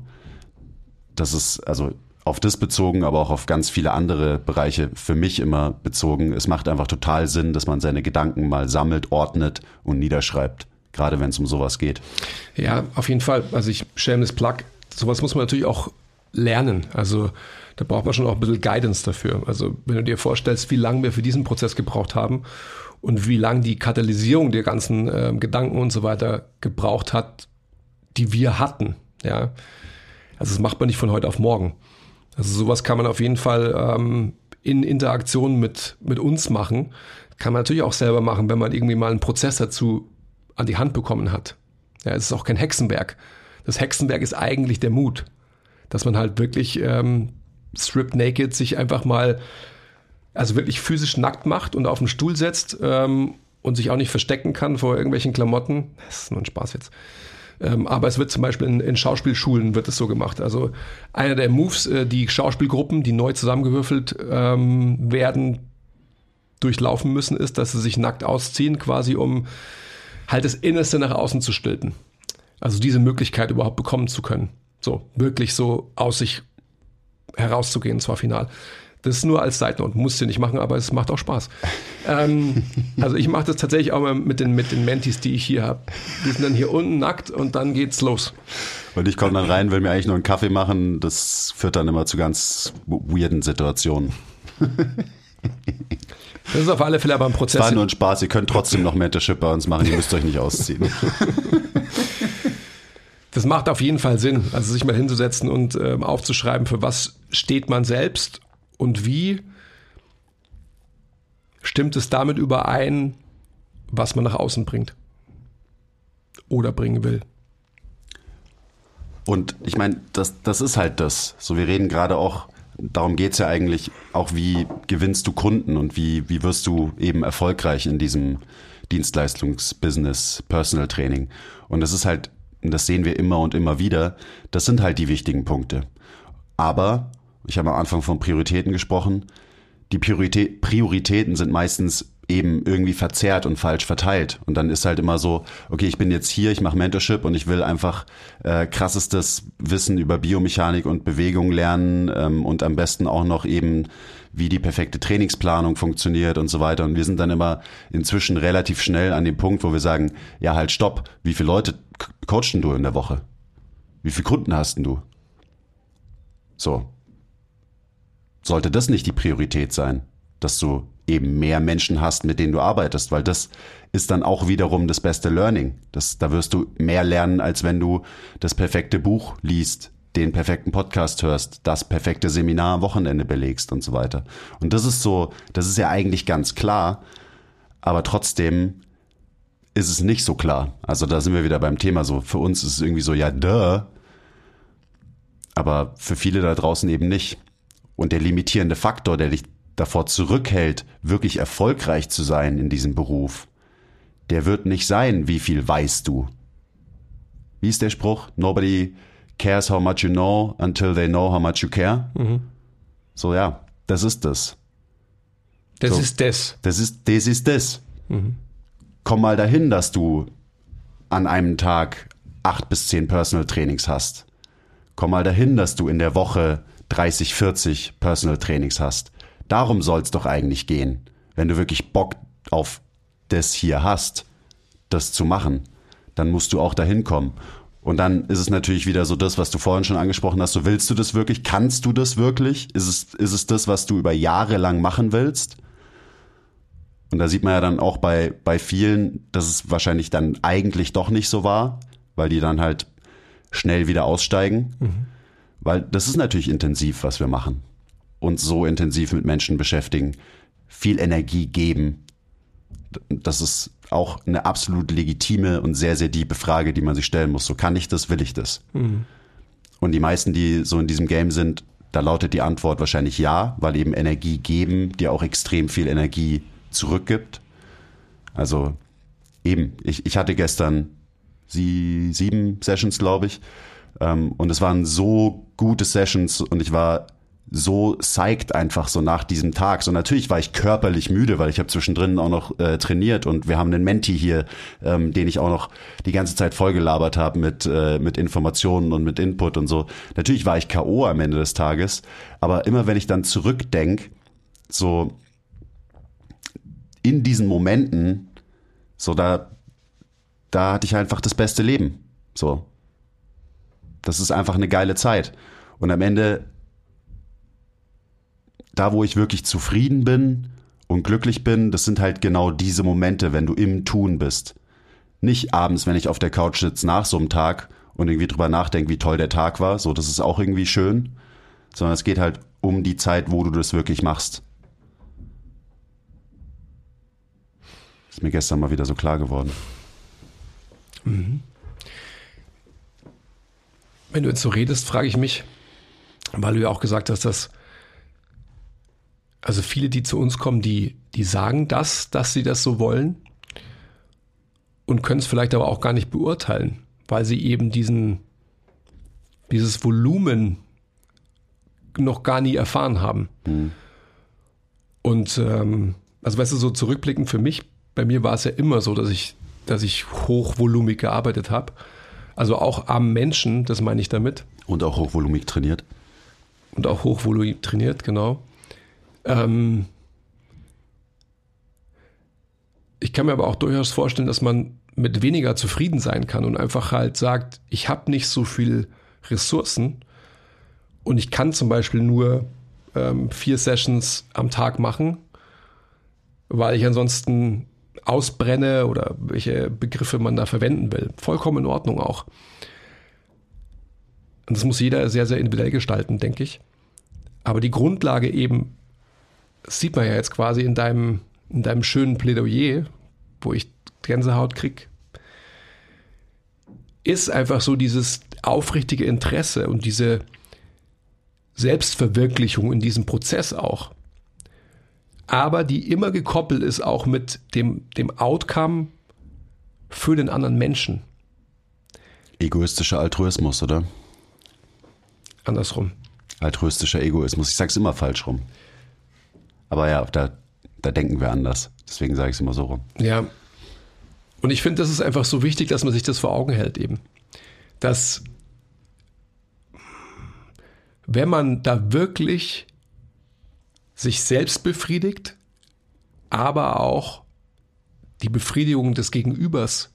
Das ist also auf das bezogen, aber auch auf ganz viele andere Bereiche für mich immer bezogen. Es macht einfach total Sinn, dass man seine Gedanken mal sammelt, ordnet und niederschreibt. Gerade wenn es um sowas geht. Ja, auf jeden Fall. Also ich shameless plug. Sowas muss man natürlich auch lernen. Also da braucht man schon auch ein bisschen Guidance dafür. Also wenn du dir vorstellst, wie lange wir für diesen Prozess gebraucht haben und wie lange die Katalysierung der ganzen äh, Gedanken und so weiter gebraucht hat, die wir hatten, ja. Also das macht man nicht von heute auf morgen. Also sowas kann man auf jeden Fall ähm, in Interaktion mit, mit uns machen. Kann man natürlich auch selber machen, wenn man irgendwie mal einen Prozess dazu an die Hand bekommen hat. Ja, es ist auch kein Hexenwerk. Das Hexenwerk ist eigentlich der Mut, dass man halt wirklich ähm, strip naked sich einfach mal, also wirklich physisch nackt macht und auf den Stuhl setzt ähm, und sich auch nicht verstecken kann vor irgendwelchen Klamotten. Das ist nur ein Spaß jetzt. Ähm, aber es wird zum Beispiel in, in, Schauspielschulen wird es so gemacht. Also einer der Moves, äh, die Schauspielgruppen, die neu zusammengewürfelt ähm, werden, durchlaufen müssen, ist, dass sie sich nackt ausziehen, quasi um halt das Innerste nach außen zu stülpen. Also diese Möglichkeit überhaupt bekommen zu können. So, wirklich so aus sich herauszugehen, zwar final. Das ist nur als Seitennote, musst du nicht machen, aber es macht auch Spaß. ähm, also ich mache das tatsächlich auch mal mit den, mit den Mentis, die ich hier habe. Die sind dann hier unten nackt und dann geht's los. Und ich komme dann rein, will mir eigentlich nur einen Kaffee machen. Das führt dann immer zu ganz weirden Situationen. Das ist auf alle Fälle aber ein Prozess. Es war nur ein Spaß. Ihr könnt trotzdem noch Mentorship bei uns machen. Ihr müsst euch nicht ausziehen. Das macht auf jeden Fall Sinn, also sich mal hinzusetzen und ähm, aufzuschreiben, für was steht man selbst und wie stimmt es damit überein, was man nach außen bringt oder bringen will. Und ich meine, das, das ist halt das. So, wir reden gerade auch darum geht es ja eigentlich auch, wie gewinnst du Kunden und wie, wie wirst du eben erfolgreich in diesem Dienstleistungsbusiness, Personal Training. Und das ist halt, das sehen wir immer und immer wieder, das sind halt die wichtigen Punkte. Aber, ich habe am Anfang von Prioritäten gesprochen, die Priorität, Prioritäten sind meistens eben irgendwie verzerrt und falsch verteilt. Und dann ist halt immer so, okay, ich bin jetzt hier, ich mache Mentorship und ich will einfach äh, krassestes Wissen über Biomechanik und Bewegung lernen ähm, und am besten auch noch eben, wie die perfekte Trainingsplanung funktioniert und so weiter. Und wir sind dann immer inzwischen relativ schnell an dem Punkt, wo wir sagen, ja halt stopp, wie viele Leute coachen du in der Woche? Wie viele Kunden hast du? So. Sollte das nicht die Priorität sein, dass du eben mehr Menschen hast, mit denen du arbeitest, weil das ist dann auch wiederum das beste Learning. Das, da wirst du mehr lernen, als wenn du das perfekte Buch liest, den perfekten Podcast hörst, das perfekte Seminar am Wochenende belegst und so weiter. Und das ist so, das ist ja eigentlich ganz klar, aber trotzdem ist es nicht so klar. Also da sind wir wieder beim Thema so. Für uns ist es irgendwie so, ja, duh. Aber für viele da draußen eben nicht. Und der limitierende Faktor, der dich davor zurückhält, wirklich erfolgreich zu sein in diesem Beruf, der wird nicht sein, wie viel weißt du. Wie ist der Spruch? Nobody cares how much you know until they know how much you care. Mhm. So ja, das ist das. Das so, ist das. Das ist das ist das. Mhm. Komm mal dahin, dass du an einem Tag acht bis zehn Personal Trainings hast. Komm mal dahin, dass du in der Woche 30, 40 Personal Trainings hast. Darum soll es doch eigentlich gehen, wenn du wirklich Bock auf das hier hast, das zu machen, dann musst du auch dahin kommen. Und dann ist es natürlich wieder so das, was du vorhin schon angesprochen hast. So willst du das wirklich? Kannst du das wirklich? Ist es, ist es das, was du über Jahre lang machen willst? Und da sieht man ja dann auch bei, bei vielen, dass es wahrscheinlich dann eigentlich doch nicht so war, weil die dann halt schnell wieder aussteigen. Mhm. Weil das ist natürlich intensiv, was wir machen uns so intensiv mit Menschen beschäftigen, viel Energie geben. Das ist auch eine absolut legitime und sehr, sehr tiefe Frage, die man sich stellen muss. So kann ich das, will ich das? Mhm. Und die meisten, die so in diesem Game sind, da lautet die Antwort wahrscheinlich ja, weil eben Energie geben dir auch extrem viel Energie zurückgibt. Also eben, ich, ich hatte gestern sie, sieben Sessions, glaube ich. Ähm, und es waren so gute Sessions und ich war so psyched einfach so nach diesem Tag. So natürlich war ich körperlich müde, weil ich habe zwischendrin auch noch äh, trainiert und wir haben einen Menti hier, ähm, den ich auch noch die ganze Zeit vollgelabert habe mit, äh, mit Informationen und mit Input und so. Natürlich war ich K.O. am Ende des Tages, aber immer wenn ich dann zurückdenk, so in diesen Momenten, so da, da hatte ich einfach das beste Leben. So. Das ist einfach eine geile Zeit. Und am Ende da, wo ich wirklich zufrieden bin und glücklich bin, das sind halt genau diese Momente, wenn du im Tun bist. Nicht abends, wenn ich auf der Couch sitze nach so einem Tag und irgendwie drüber nachdenke, wie toll der Tag war, so, das ist auch irgendwie schön, sondern es geht halt um die Zeit, wo du das wirklich machst. Ist mir gestern mal wieder so klar geworden. Mhm. Wenn du jetzt so redest, frage ich mich, weil du ja auch gesagt hast, dass also viele, die zu uns kommen, die, die sagen das, dass sie das so wollen und können es vielleicht aber auch gar nicht beurteilen, weil sie eben diesen, dieses Volumen noch gar nie erfahren haben. Mhm. Und ähm, also weißt du, so zurückblickend für mich, bei mir war es ja immer so, dass ich, dass ich hochvolumig gearbeitet habe. Also auch am Menschen, das meine ich damit. Und auch hochvolumig trainiert. Und auch hochvolumig trainiert, genau. Ähm, ich kann mir aber auch durchaus vorstellen, dass man mit weniger zufrieden sein kann und einfach halt sagt, ich habe nicht so viel Ressourcen und ich kann zum Beispiel nur ähm, vier Sessions am Tag machen, weil ich ansonsten ausbrenne oder welche Begriffe man da verwenden will. Vollkommen in Ordnung auch. Und das muss jeder sehr, sehr individuell gestalten, denke ich. Aber die Grundlage eben, sieht man ja jetzt quasi in deinem, in deinem schönen Plädoyer, wo ich Gänsehaut krieg, ist einfach so dieses aufrichtige Interesse und diese Selbstverwirklichung in diesem Prozess auch. Aber die immer gekoppelt ist auch mit dem, dem Outcome für den anderen Menschen. Egoistischer Altruismus, oder? Andersrum. Altruistischer Egoismus. Ich sag's immer falsch rum. Aber ja, da, da denken wir anders. Deswegen sage ich es immer so rum. Ja. Und ich finde, das ist einfach so wichtig, dass man sich das vor Augen hält eben. Dass wenn man da wirklich sich selbst befriedigt, aber auch die Befriedigung des Gegenübers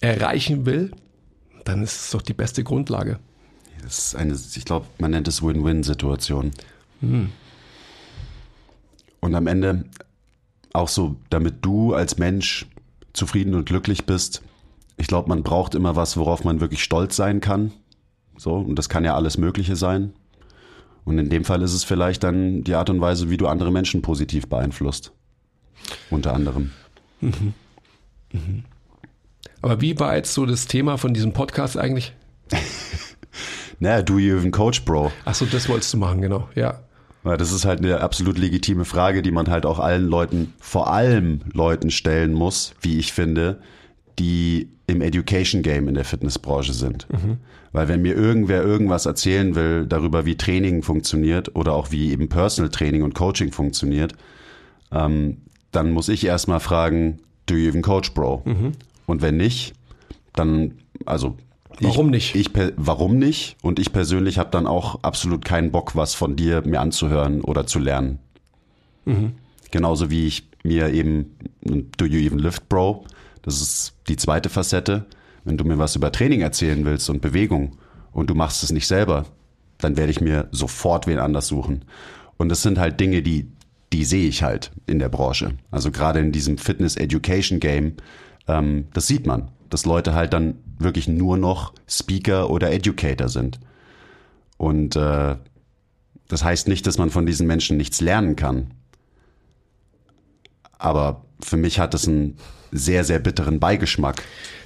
erreichen will, dann ist es doch die beste Grundlage. Das ist eine, ich glaube, man nennt es Win-Win-Situation. Hm. Und am Ende auch so, damit du als Mensch zufrieden und glücklich bist, ich glaube, man braucht immer was, worauf man wirklich stolz sein kann. So, und das kann ja alles Mögliche sein. Und in dem Fall ist es vielleicht dann die Art und Weise, wie du andere Menschen positiv beeinflusst. Unter anderem. Mhm. Mhm. Aber wie war jetzt so das Thema von diesem Podcast eigentlich? naja, do you even coach, Bro? Achso, das wolltest du machen, genau, ja. Ja, das ist halt eine absolut legitime Frage, die man halt auch allen Leuten, vor allem Leuten stellen muss, wie ich finde, die im Education Game in der Fitnessbranche sind. Mhm. Weil wenn mir irgendwer irgendwas erzählen will darüber, wie Training funktioniert oder auch wie eben Personal Training und Coaching funktioniert, ähm, dann muss ich erstmal fragen, do you even coach, Bro? Mhm. Und wenn nicht, dann, also Warum ich, nicht? Ich, warum nicht? Und ich persönlich habe dann auch absolut keinen Bock, was von dir mir anzuhören oder zu lernen. Mhm. Genauso wie ich mir eben Do You Even Lift, Bro? Das ist die zweite Facette. Wenn du mir was über Training erzählen willst und Bewegung und du machst es nicht selber, dann werde ich mir sofort wen anders suchen. Und das sind halt Dinge, die, die sehe ich halt in der Branche. Also gerade in diesem Fitness-Education-Game, ähm, das sieht man, dass Leute halt dann wirklich nur noch Speaker oder Educator sind. Und äh, das heißt nicht, dass man von diesen Menschen nichts lernen kann. Aber für mich hat es einen sehr, sehr bitteren Beigeschmack.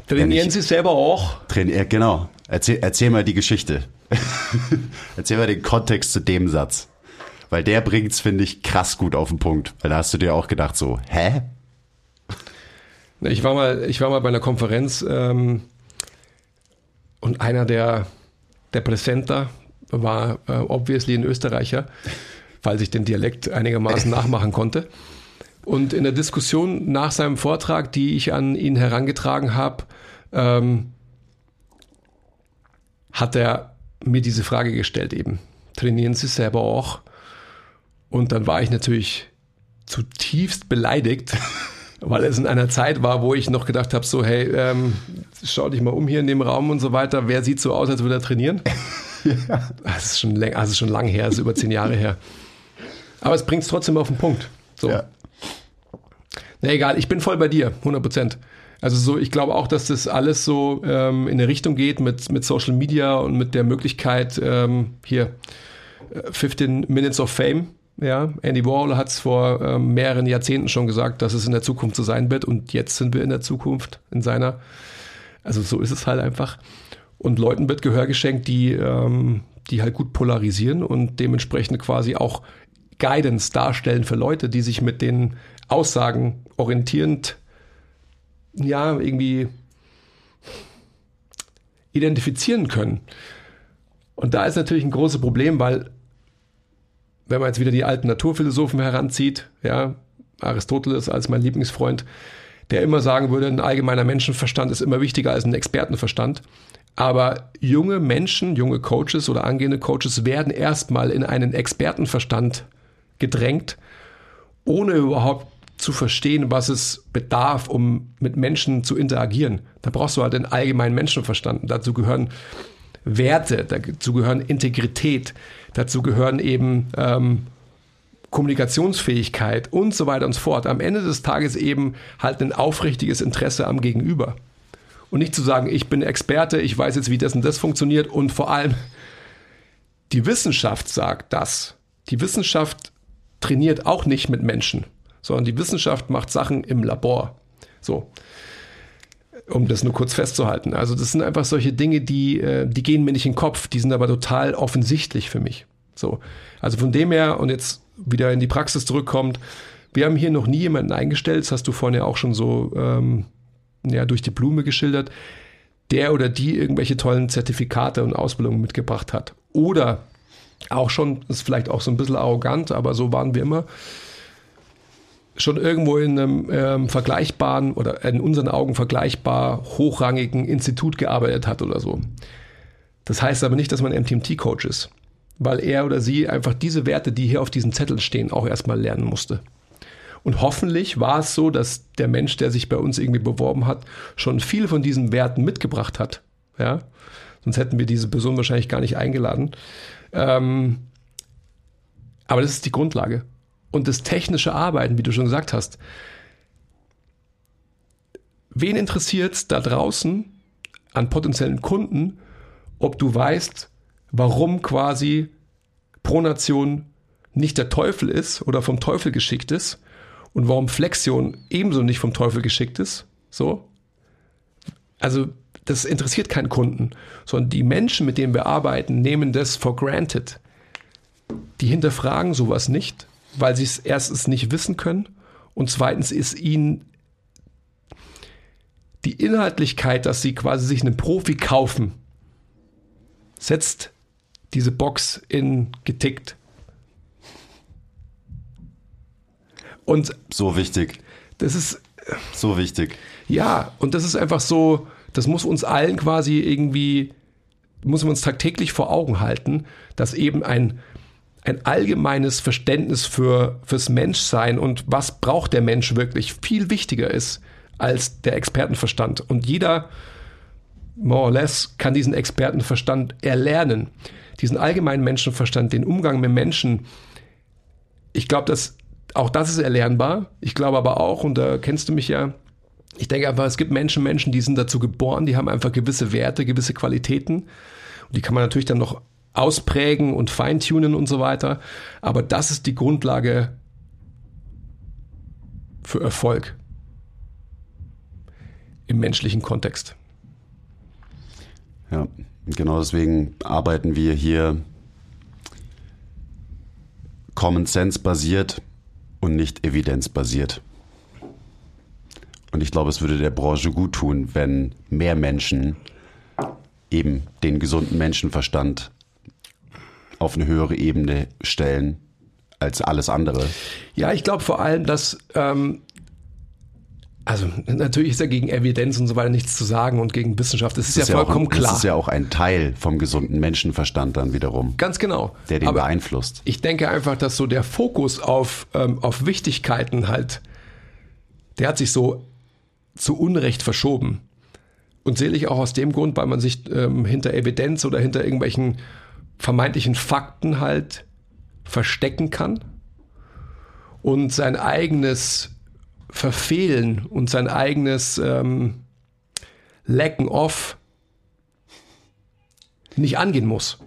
Trainieren Sie selber auch? Trainier, genau. Erzähl, erzähl mal die Geschichte. erzähl mal den Kontext zu dem Satz. Weil der bringt's, finde ich, krass gut auf den Punkt. Weil da hast du dir auch gedacht so, hä? Ich war mal, ich war mal bei einer Konferenz ähm, und einer der, der Präsenter war äh, obviously ein Österreicher, weil ich den Dialekt einigermaßen nachmachen konnte. Und in der Diskussion nach seinem Vortrag, die ich an ihn herangetragen habe, ähm, hat er mir diese Frage gestellt eben. Trainieren Sie selber auch? Und dann war ich natürlich zutiefst beleidigt, weil es in einer Zeit war, wo ich noch gedacht habe, so hey, ähm, schau dich mal um hier in dem Raum und so weiter. Wer sieht so aus, als würde er trainieren? ja. Das ist schon, läng, also schon lang her, das ist über zehn Jahre her. Aber es bringt es trotzdem auf den Punkt. So. Ja. Na egal, ich bin voll bei dir, 100 Prozent. Also so, ich glaube auch, dass das alles so ähm, in eine Richtung geht mit, mit Social Media und mit der Möglichkeit, ähm, hier, 15 Minutes of Fame. Ja, Andy Warhol hat es vor ähm, mehreren Jahrzehnten schon gesagt, dass es in der Zukunft so sein wird und jetzt sind wir in der Zukunft, in seiner. Also so ist es halt einfach. Und Leuten wird Gehör geschenkt, die, ähm, die halt gut polarisieren und dementsprechend quasi auch Guidance darstellen für Leute, die sich mit den Aussagen orientierend, ja, irgendwie identifizieren können. Und da ist natürlich ein großes Problem, weil wenn man jetzt wieder die alten Naturphilosophen heranzieht, ja, Aristoteles als mein Lieblingsfreund, der immer sagen würde, ein allgemeiner Menschenverstand ist immer wichtiger als ein Expertenverstand. Aber junge Menschen, junge Coaches oder angehende Coaches werden erstmal in einen Expertenverstand gedrängt, ohne überhaupt zu verstehen, was es bedarf, um mit Menschen zu interagieren. Da brauchst du halt den allgemeinen Menschenverstand. Dazu gehören Werte, dazu gehören Integrität, dazu gehören eben ähm, Kommunikationsfähigkeit und so weiter und so fort. Am Ende des Tages eben halt ein aufrichtiges Interesse am Gegenüber. Und nicht zu sagen, ich bin Experte, ich weiß jetzt, wie das und das funktioniert und vor allem die Wissenschaft sagt das. Die Wissenschaft trainiert auch nicht mit Menschen, sondern die Wissenschaft macht Sachen im Labor. So. Um das nur kurz festzuhalten. Also, das sind einfach solche Dinge, die, äh, die gehen mir nicht in den Kopf, die sind aber total offensichtlich für mich. So. Also von dem her, und jetzt wieder in die Praxis zurückkommt. Wir haben hier noch nie jemanden eingestellt, das hast du vorhin ja auch schon so ähm, ja, durch die Blume geschildert, der oder die irgendwelche tollen Zertifikate und Ausbildungen mitgebracht hat. Oder auch schon, ist vielleicht auch so ein bisschen arrogant, aber so waren wir immer, schon irgendwo in einem ähm, vergleichbaren oder in unseren Augen vergleichbar hochrangigen Institut gearbeitet hat oder so. Das heißt aber nicht, dass man MTMT-Coach ist weil er oder sie einfach diese Werte, die hier auf diesem Zettel stehen, auch erstmal lernen musste. Und hoffentlich war es so, dass der Mensch, der sich bei uns irgendwie beworben hat, schon viel von diesen Werten mitgebracht hat. Ja? Sonst hätten wir diese Person wahrscheinlich gar nicht eingeladen. Ähm, aber das ist die Grundlage. Und das technische Arbeiten, wie du schon gesagt hast. Wen interessiert es da draußen an potenziellen Kunden, ob du weißt, warum quasi Pronation nicht der Teufel ist oder vom Teufel geschickt ist und warum Flexion ebenso nicht vom Teufel geschickt ist. So. Also, das interessiert keinen Kunden, sondern die Menschen, mit denen wir arbeiten, nehmen das for granted. Die hinterfragen sowas nicht, weil sie es erstens nicht wissen können und zweitens ist ihnen die Inhaltlichkeit, dass sie quasi sich einen Profi kaufen, setzt diese Box in getickt. Und so wichtig. Das ist so wichtig. Ja, und das ist einfach so, das muss uns allen quasi irgendwie, muss man uns tagtäglich vor Augen halten, dass eben ein, ein allgemeines Verständnis für, fürs Menschsein und was braucht der Mensch wirklich viel wichtiger ist als der Expertenverstand. Und jeder, more or less, kann diesen Expertenverstand erlernen diesen allgemeinen Menschenverstand, den Umgang mit Menschen, ich glaube, dass auch das ist erlernbar. Ich glaube aber auch, und da kennst du mich ja, ich denke einfach, es gibt Menschen, Menschen, die sind dazu geboren, die haben einfach gewisse Werte, gewisse Qualitäten. Und die kann man natürlich dann noch ausprägen und feintunen und so weiter. Aber das ist die Grundlage für Erfolg im menschlichen Kontext. Ja, Genau deswegen arbeiten wir hier Common Sense basiert und nicht evidenzbasiert. Und ich glaube, es würde der Branche gut tun, wenn mehr Menschen eben den gesunden Menschenverstand auf eine höhere Ebene stellen als alles andere. Ja, ich glaube vor allem, dass ähm, also natürlich ist ja gegen Evidenz und so weiter nichts zu sagen und gegen Wissenschaft. Das ist, das ist ja vollkommen ja ein, klar. Das ist ja auch ein Teil vom gesunden Menschenverstand dann wiederum. Ganz genau. Der den Aber beeinflusst. Ich denke einfach, dass so der Fokus auf, ähm, auf Wichtigkeiten halt, der hat sich so zu Unrecht verschoben. Und selig auch aus dem Grund, weil man sich ähm, hinter Evidenz oder hinter irgendwelchen vermeintlichen Fakten halt verstecken kann und sein eigenes verfehlen und sein eigenes ähm, Lecken off nicht angehen muss.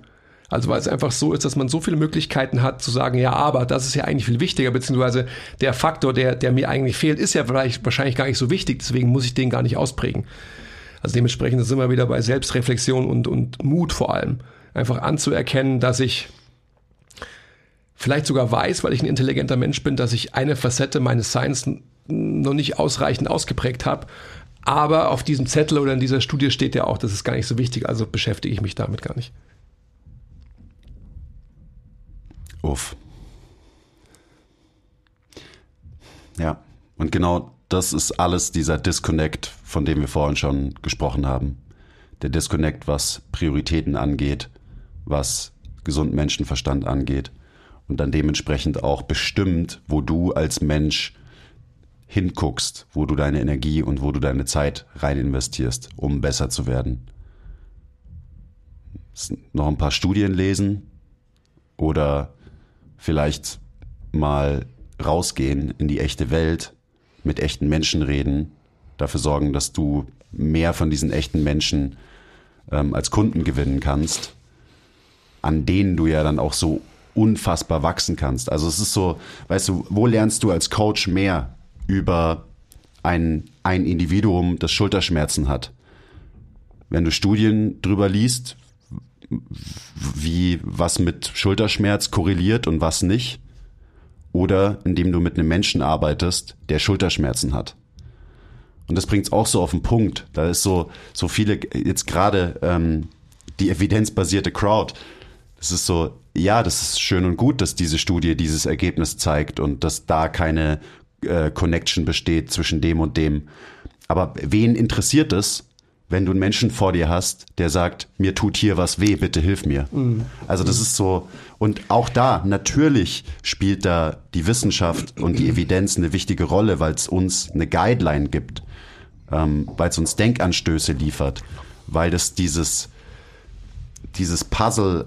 Also weil es einfach so ist, dass man so viele Möglichkeiten hat zu sagen, ja, aber das ist ja eigentlich viel wichtiger, beziehungsweise der Faktor, der, der mir eigentlich fehlt, ist ja vielleicht wahrscheinlich gar nicht so wichtig, deswegen muss ich den gar nicht ausprägen. Also dementsprechend sind wir wieder bei Selbstreflexion und, und Mut vor allem. Einfach anzuerkennen, dass ich vielleicht sogar weiß, weil ich ein intelligenter Mensch bin, dass ich eine Facette meines Seins noch nicht ausreichend ausgeprägt habe, Aber auf diesem Zettel oder in dieser Studie steht ja auch, das ist gar nicht so wichtig, also beschäftige ich mich damit gar nicht. Uff. Ja, und genau das ist alles dieser Disconnect, von dem wir vorhin schon gesprochen haben. Der Disconnect, was Prioritäten angeht, was gesunden Menschenverstand angeht und dann dementsprechend auch bestimmt, wo du als Mensch hinguckst, wo du deine Energie und wo du deine Zeit rein investierst, um besser zu werden. Noch ein paar Studien lesen oder vielleicht mal rausgehen in die echte Welt, mit echten Menschen reden, dafür sorgen, dass du mehr von diesen echten Menschen ähm, als Kunden gewinnen kannst, an denen du ja dann auch so unfassbar wachsen kannst. Also es ist so, weißt du, wo lernst du als Coach mehr über ein, ein Individuum, das Schulterschmerzen hat? Wenn du Studien drüber liest, wie was mit Schulterschmerz korreliert und was nicht, oder indem du mit einem Menschen arbeitest, der Schulterschmerzen hat. Und das bringt es auch so auf den Punkt. Da ist so, so viele, jetzt gerade ähm, die evidenzbasierte Crowd. Das ist so, ja, das ist schön und gut, dass diese Studie dieses Ergebnis zeigt und dass da keine äh, Connection besteht zwischen dem und dem. Aber wen interessiert es, wenn du einen Menschen vor dir hast, der sagt, mir tut hier was weh, bitte hilf mir. Mhm. Also das ist so, und auch da, natürlich spielt da die Wissenschaft und die Evidenz eine wichtige Rolle, weil es uns eine Guideline gibt, ähm, weil es uns Denkanstöße liefert, weil das dieses, dieses Puzzle,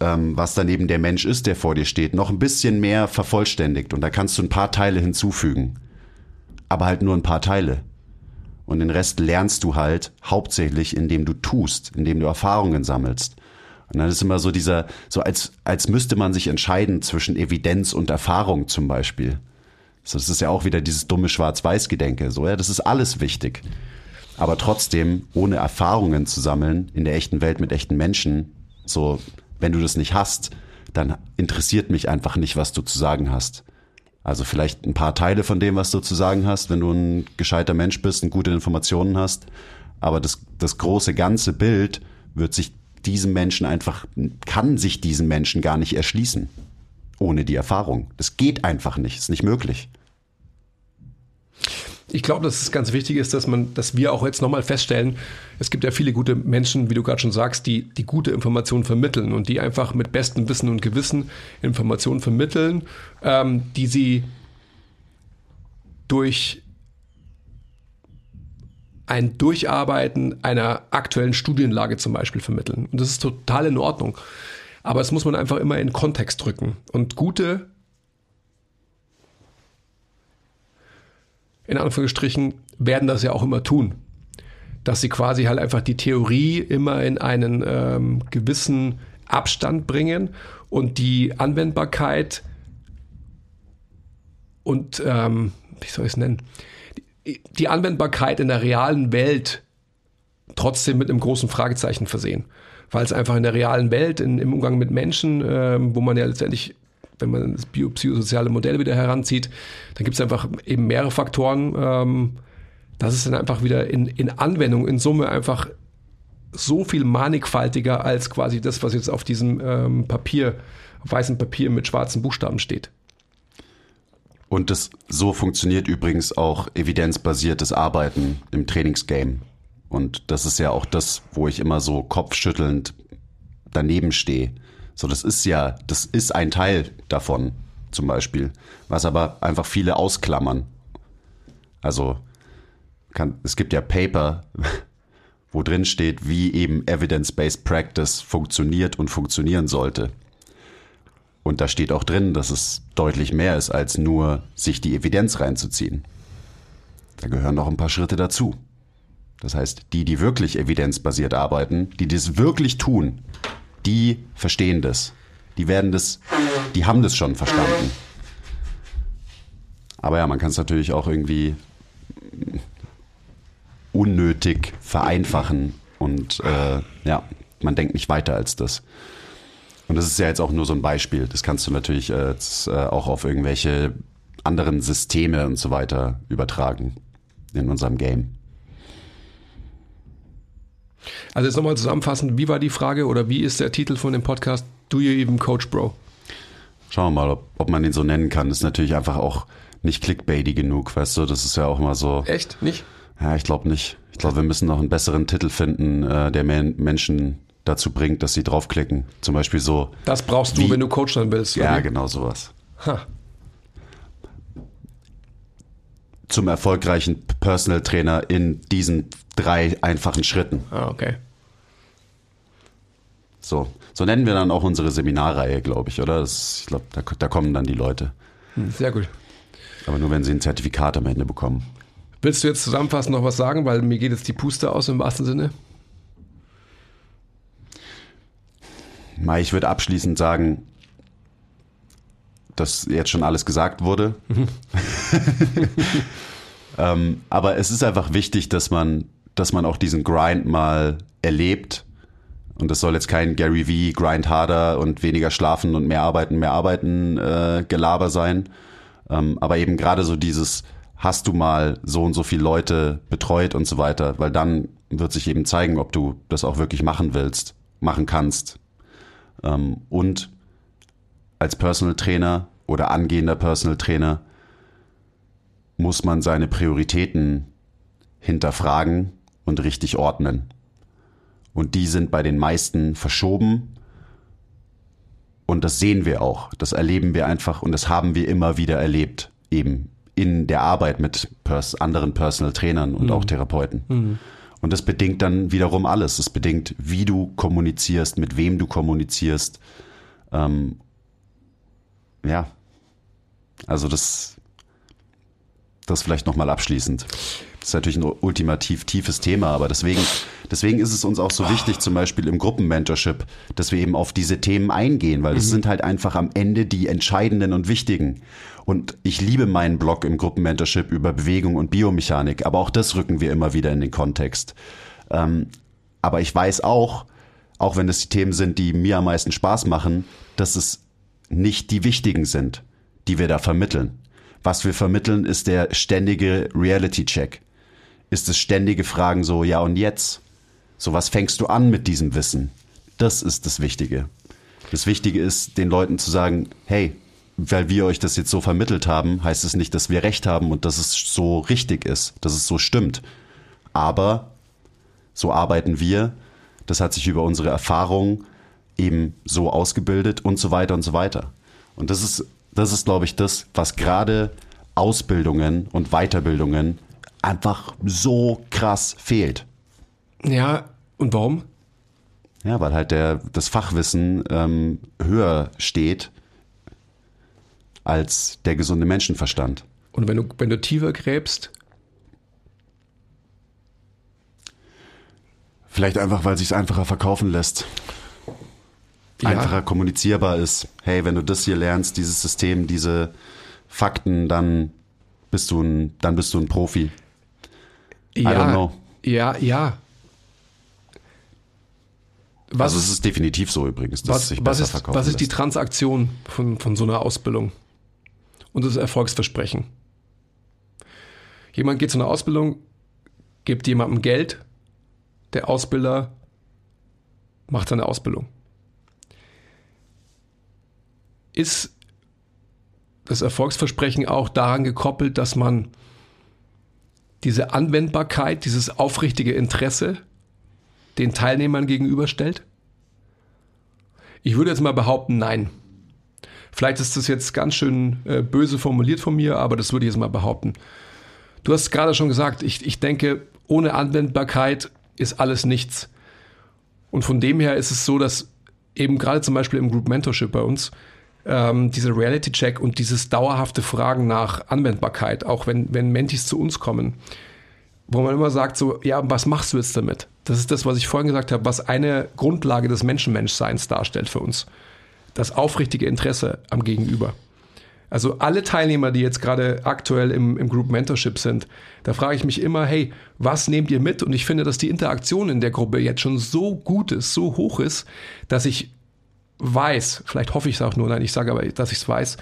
ähm, was daneben der Mensch ist, der vor dir steht, noch ein bisschen mehr vervollständigt. Und da kannst du ein paar Teile hinzufügen. Aber halt nur ein paar Teile. Und den Rest lernst du halt hauptsächlich, indem du tust, indem du Erfahrungen sammelst. Und dann ist immer so dieser, so als, als müsste man sich entscheiden zwischen Evidenz und Erfahrung zum Beispiel. So, das ist ja auch wieder dieses dumme Schwarz-Weiß-Gedenke. So, ja, das ist alles wichtig. Aber trotzdem, ohne Erfahrungen zu sammeln in der echten Welt mit echten Menschen, so, wenn du das nicht hast, dann interessiert mich einfach nicht, was du zu sagen hast. Also vielleicht ein paar Teile von dem, was du zu sagen hast, wenn du ein gescheiter Mensch bist und gute Informationen hast. Aber das, das große ganze Bild wird sich diesem Menschen einfach, kann sich diesen Menschen gar nicht erschließen. Ohne die Erfahrung. Das geht einfach nicht, ist nicht möglich. Ich glaube, dass es ganz wichtig ist, dass man, dass wir auch jetzt nochmal feststellen, es gibt ja viele gute Menschen, wie du gerade schon sagst, die, die gute Informationen vermitteln und die einfach mit bestem Wissen und Gewissen Informationen vermitteln, ähm, die sie durch ein Durcharbeiten einer aktuellen Studienlage zum Beispiel vermitteln. Und das ist total in Ordnung. Aber es muss man einfach immer in Kontext drücken. Und gute in Anführungsstrichen, werden das ja auch immer tun. Dass sie quasi halt einfach die Theorie immer in einen ähm, gewissen Abstand bringen und die Anwendbarkeit und, ähm, wie soll ich es nennen, die, Anwendbarkeit in der realen Welt trotzdem mit einem großen Fragezeichen versehen. Weil es einfach in der realen Welt, in, im Umgang mit Menschen, ähm, wo man ja letztendlich wenn man das biopsychosoziale Modell wieder heranzieht, dann gibt es einfach eben mehrere Faktoren. Ähm, das ist dann einfach wieder in, in Anwendung, in Summe einfach so viel mannigfaltiger als quasi das, was jetzt auf diesem ähm, Papier, auf weißem Papier mit schwarzen Buchstaben steht. Und das, so funktioniert übrigens auch evidenzbasiertes Arbeiten im Trainingsgame. Und das ist ja auch das, wo ich immer so kopfschüttelnd daneben stehe. So, das ist ja, das ist ein Teil davon, zum Beispiel. Was aber einfach viele ausklammern. Also, kann, es gibt ja Paper, wo drin steht, wie eben Evidence-Based Practice funktioniert und funktionieren sollte. Und da steht auch drin, dass es deutlich mehr ist, als nur sich die Evidenz reinzuziehen. Da gehören noch ein paar Schritte dazu. Das heißt, die, die wirklich evidenzbasiert arbeiten, die das wirklich tun, die verstehen das. Die werden das, die haben das schon verstanden. Aber ja, man kann es natürlich auch irgendwie unnötig vereinfachen und äh, ja, man denkt nicht weiter als das. Und das ist ja jetzt auch nur so ein Beispiel. Das kannst du natürlich äh, jetzt, äh, auch auf irgendwelche anderen Systeme und so weiter übertragen in unserem Game. Also jetzt nochmal zusammenfassend, wie war die Frage oder wie ist der Titel von dem Podcast Do You Even Coach Bro? Schauen wir mal, ob, ob man den so nennen kann. Das ist natürlich einfach auch nicht clickbaity genug, weißt du? Das ist ja auch mal so. Echt? Nicht? Ja, ich glaube nicht. Ich glaube, wir müssen noch einen besseren Titel finden, äh, der mehr Menschen dazu bringt, dass sie draufklicken. Zum Beispiel so. Das brauchst du, Wie- wenn du Coach sein willst. Ja, oder? genau sowas. Ha. Zum erfolgreichen Personal Trainer in diesen drei einfachen Schritten. Ah, okay. So, so nennen wir dann auch unsere Seminarreihe, glaube ich, oder? Das, ich glaube, da, da kommen dann die Leute. Hm, Sehr gut. Aber nur, wenn sie ein Zertifikat am Ende bekommen. Willst du jetzt zusammenfassend noch was sagen? Weil mir geht jetzt die Puste aus im wahrsten Sinne. Ich würde abschließend sagen, dass jetzt schon alles gesagt wurde. ähm, aber es ist einfach wichtig, dass man, dass man auch diesen Grind mal erlebt. Und das soll jetzt kein Gary V, Grind harder und weniger schlafen und mehr arbeiten, mehr arbeiten äh, Gelaber sein. Ähm, aber eben gerade so dieses, hast du mal so und so viele Leute betreut und so weiter, weil dann wird sich eben zeigen, ob du das auch wirklich machen willst, machen kannst. Ähm, und als Personal Trainer oder angehender Personal Trainer muss man seine Prioritäten hinterfragen und richtig ordnen. Und die sind bei den meisten verschoben. Und das sehen wir auch. Das erleben wir einfach und das haben wir immer wieder erlebt. Eben in der Arbeit mit pers anderen Personal Trainern und auch Therapeuten. Und das bedingt dann wiederum alles. Es bedingt, wie du kommunizierst, mit wem du kommunizierst. Ähm, ja. Also das, das vielleicht nochmal abschließend. Das ist natürlich ein ultimativ tiefes Thema, aber deswegen, deswegen ist es uns auch so wichtig, zum Beispiel im Gruppenmentorship, dass wir eben auf diese Themen eingehen, weil das sind halt einfach am Ende die entscheidenden und wichtigen. Und ich liebe meinen Blog im Gruppenmentorship über Bewegung und Biomechanik, aber auch das rücken wir immer wieder in den Kontext. Ähm, aber ich weiß auch, auch wenn es die Themen sind, die mir am meisten Spaß machen, dass es nicht die wichtigen sind, die wir da vermitteln. Was wir vermitteln, ist der ständige Reality-Check. Ist das ständige Fragen so, ja und jetzt? So, was fängst du an mit diesem Wissen? Das ist das Wichtige. Das Wichtige ist, den Leuten zu sagen, hey, weil wir euch das jetzt so vermittelt haben, heißt es nicht, dass wir recht haben und dass es so richtig ist, dass es so stimmt. Aber so arbeiten wir. Das hat sich über unsere Erfahrung eben so ausgebildet und so weiter und so weiter. Und das ist, das ist, glaube ich, das, was gerade Ausbildungen und Weiterbildungen einfach so krass fehlt. Ja, und warum? Ja, weil halt der, das Fachwissen ähm, höher steht als der gesunde Menschenverstand. Und wenn du, wenn du tiefer gräbst, Vielleicht einfach, weil sich es einfacher verkaufen lässt. Ja. Einfacher kommunizierbar ist. Hey, wenn du das hier lernst, dieses System, diese Fakten, dann bist du ein, dann bist du ein Profi. ja, don't know. ja, ja. Was, also es ist definitiv so übrigens, dass was, sich was, besser ist, verkaufen was ist die lässt. Transaktion von, von so einer Ausbildung? Und das Erfolgsversprechen. Jemand geht zu einer Ausbildung, gibt jemandem Geld, der Ausbilder macht seine Ausbildung. Ist das Erfolgsversprechen auch daran gekoppelt, dass man diese Anwendbarkeit, dieses aufrichtige Interesse den Teilnehmern gegenüberstellt? Ich würde jetzt mal behaupten, nein. Vielleicht ist das jetzt ganz schön äh, böse formuliert von mir, aber das würde ich jetzt mal behaupten. Du hast gerade schon gesagt, ich, ich denke, ohne Anwendbarkeit ist alles nichts. Und von dem her ist es so, dass eben gerade zum Beispiel im Group Mentorship bei uns ähm, dieser Reality-Check und dieses dauerhafte Fragen nach Anwendbarkeit, auch wenn, wenn Mentis zu uns kommen, wo man immer sagt, so, ja, was machst du jetzt damit? Das ist das, was ich vorhin gesagt habe, was eine Grundlage des Menschenmenschseins darstellt für uns. Das aufrichtige Interesse am Gegenüber. Also alle Teilnehmer, die jetzt gerade aktuell im, im Group Mentorship sind, da frage ich mich immer, hey, was nehmt ihr mit? Und ich finde, dass die Interaktion in der Gruppe jetzt schon so gut ist, so hoch ist, dass ich weiß, vielleicht hoffe ich es auch nur, nein, ich sage aber, dass ich es weiß,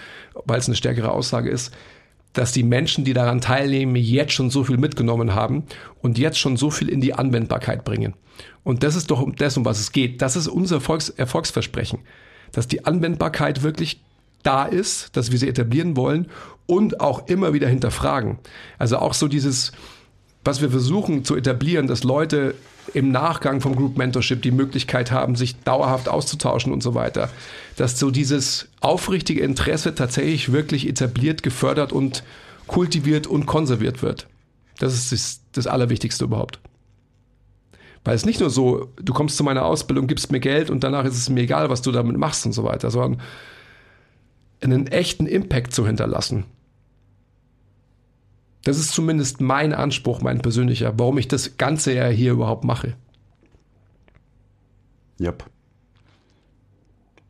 weil es eine stärkere Aussage ist, dass die Menschen, die daran teilnehmen, jetzt schon so viel mitgenommen haben und jetzt schon so viel in die Anwendbarkeit bringen. Und das ist doch um das, um was es geht. Das ist unser Erfolgs Erfolgsversprechen, dass die Anwendbarkeit wirklich da ist, dass wir sie etablieren wollen und auch immer wieder hinterfragen. Also auch so dieses, was wir versuchen zu etablieren, dass Leute im Nachgang vom Group Mentorship die Möglichkeit haben, sich dauerhaft auszutauschen und so weiter. Dass so dieses aufrichtige Interesse tatsächlich wirklich etabliert, gefördert und kultiviert und konserviert wird. Das ist das, das Allerwichtigste überhaupt. Weil es nicht nur so, du kommst zu meiner Ausbildung, gibst mir Geld und danach ist es mir egal, was du damit machst und so weiter, sondern einen echten Impact zu hinterlassen. Das ist zumindest mein Anspruch, mein persönlicher, warum ich das Ganze ja hier überhaupt mache. Yep.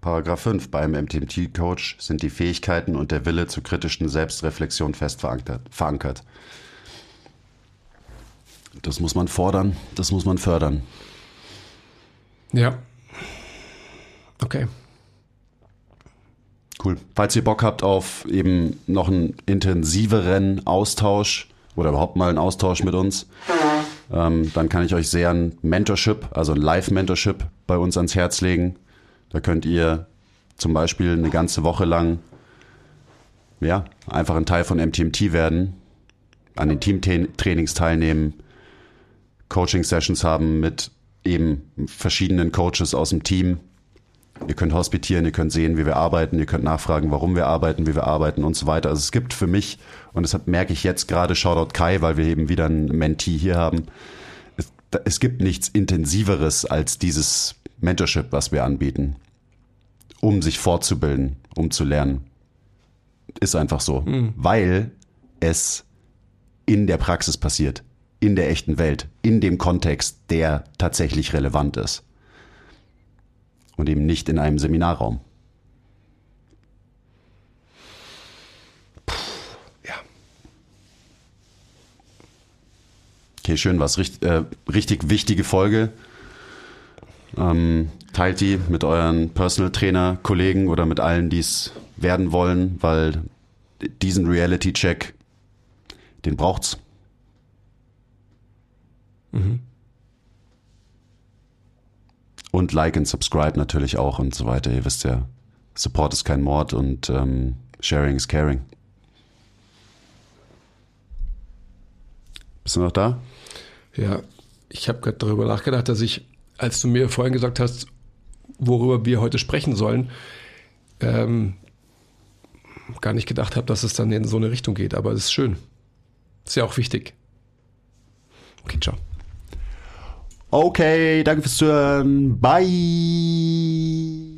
Paragraph 5. Beim MTMT-Coach sind die Fähigkeiten und der Wille zur kritischen Selbstreflexion fest verankert. Das muss man fordern, das muss man fördern. Ja. Okay. Cool. Falls ihr Bock habt auf eben noch einen intensiveren Austausch oder überhaupt mal einen Austausch mit uns, ähm, dann kann ich euch sehr ein Mentorship, also ein Live-Mentorship bei uns ans Herz legen. Da könnt ihr zum Beispiel eine ganze Woche lang ja, einfach ein Teil von MTMT werden, an den Teamtrainings teilnehmen, Coaching-Sessions haben mit eben verschiedenen Coaches aus dem Team Ihr könnt hospitieren, ihr könnt sehen, wie wir arbeiten, ihr könnt nachfragen, warum wir arbeiten, wie wir arbeiten und so weiter. Also es gibt für mich, und deshalb merke ich jetzt gerade, Shoutout Kai, weil wir eben wieder einen Mentee hier haben, es, es gibt nichts Intensiveres als dieses Mentorship, was wir anbieten, um sich fortzubilden, um zu lernen. Ist einfach so, mhm. weil es in der Praxis passiert, in der echten Welt, in dem Kontext, der tatsächlich relevant ist und eben nicht in einem Seminarraum. ja. Okay, schön, was richtig, äh, richtig wichtige Folge. Ähm, teilt die mit euren Personal Trainer Kollegen oder mit allen, die es werden wollen, weil diesen Reality Check, den braucht's. Mhm. Und Like und Subscribe natürlich auch und so weiter. Ihr wisst ja, Support ist kein Mord und ähm, Sharing is Caring. Bist du noch da? Ja, ich habe gerade darüber nachgedacht, dass ich, als du mir vorhin gesagt hast, worüber wir heute sprechen sollen, ähm, gar nicht gedacht habe, dass es dann in so eine Richtung geht. Aber es ist schön. Ist ja auch wichtig. Okay, ciao. Okay, danke fürs Zuhören. Bye.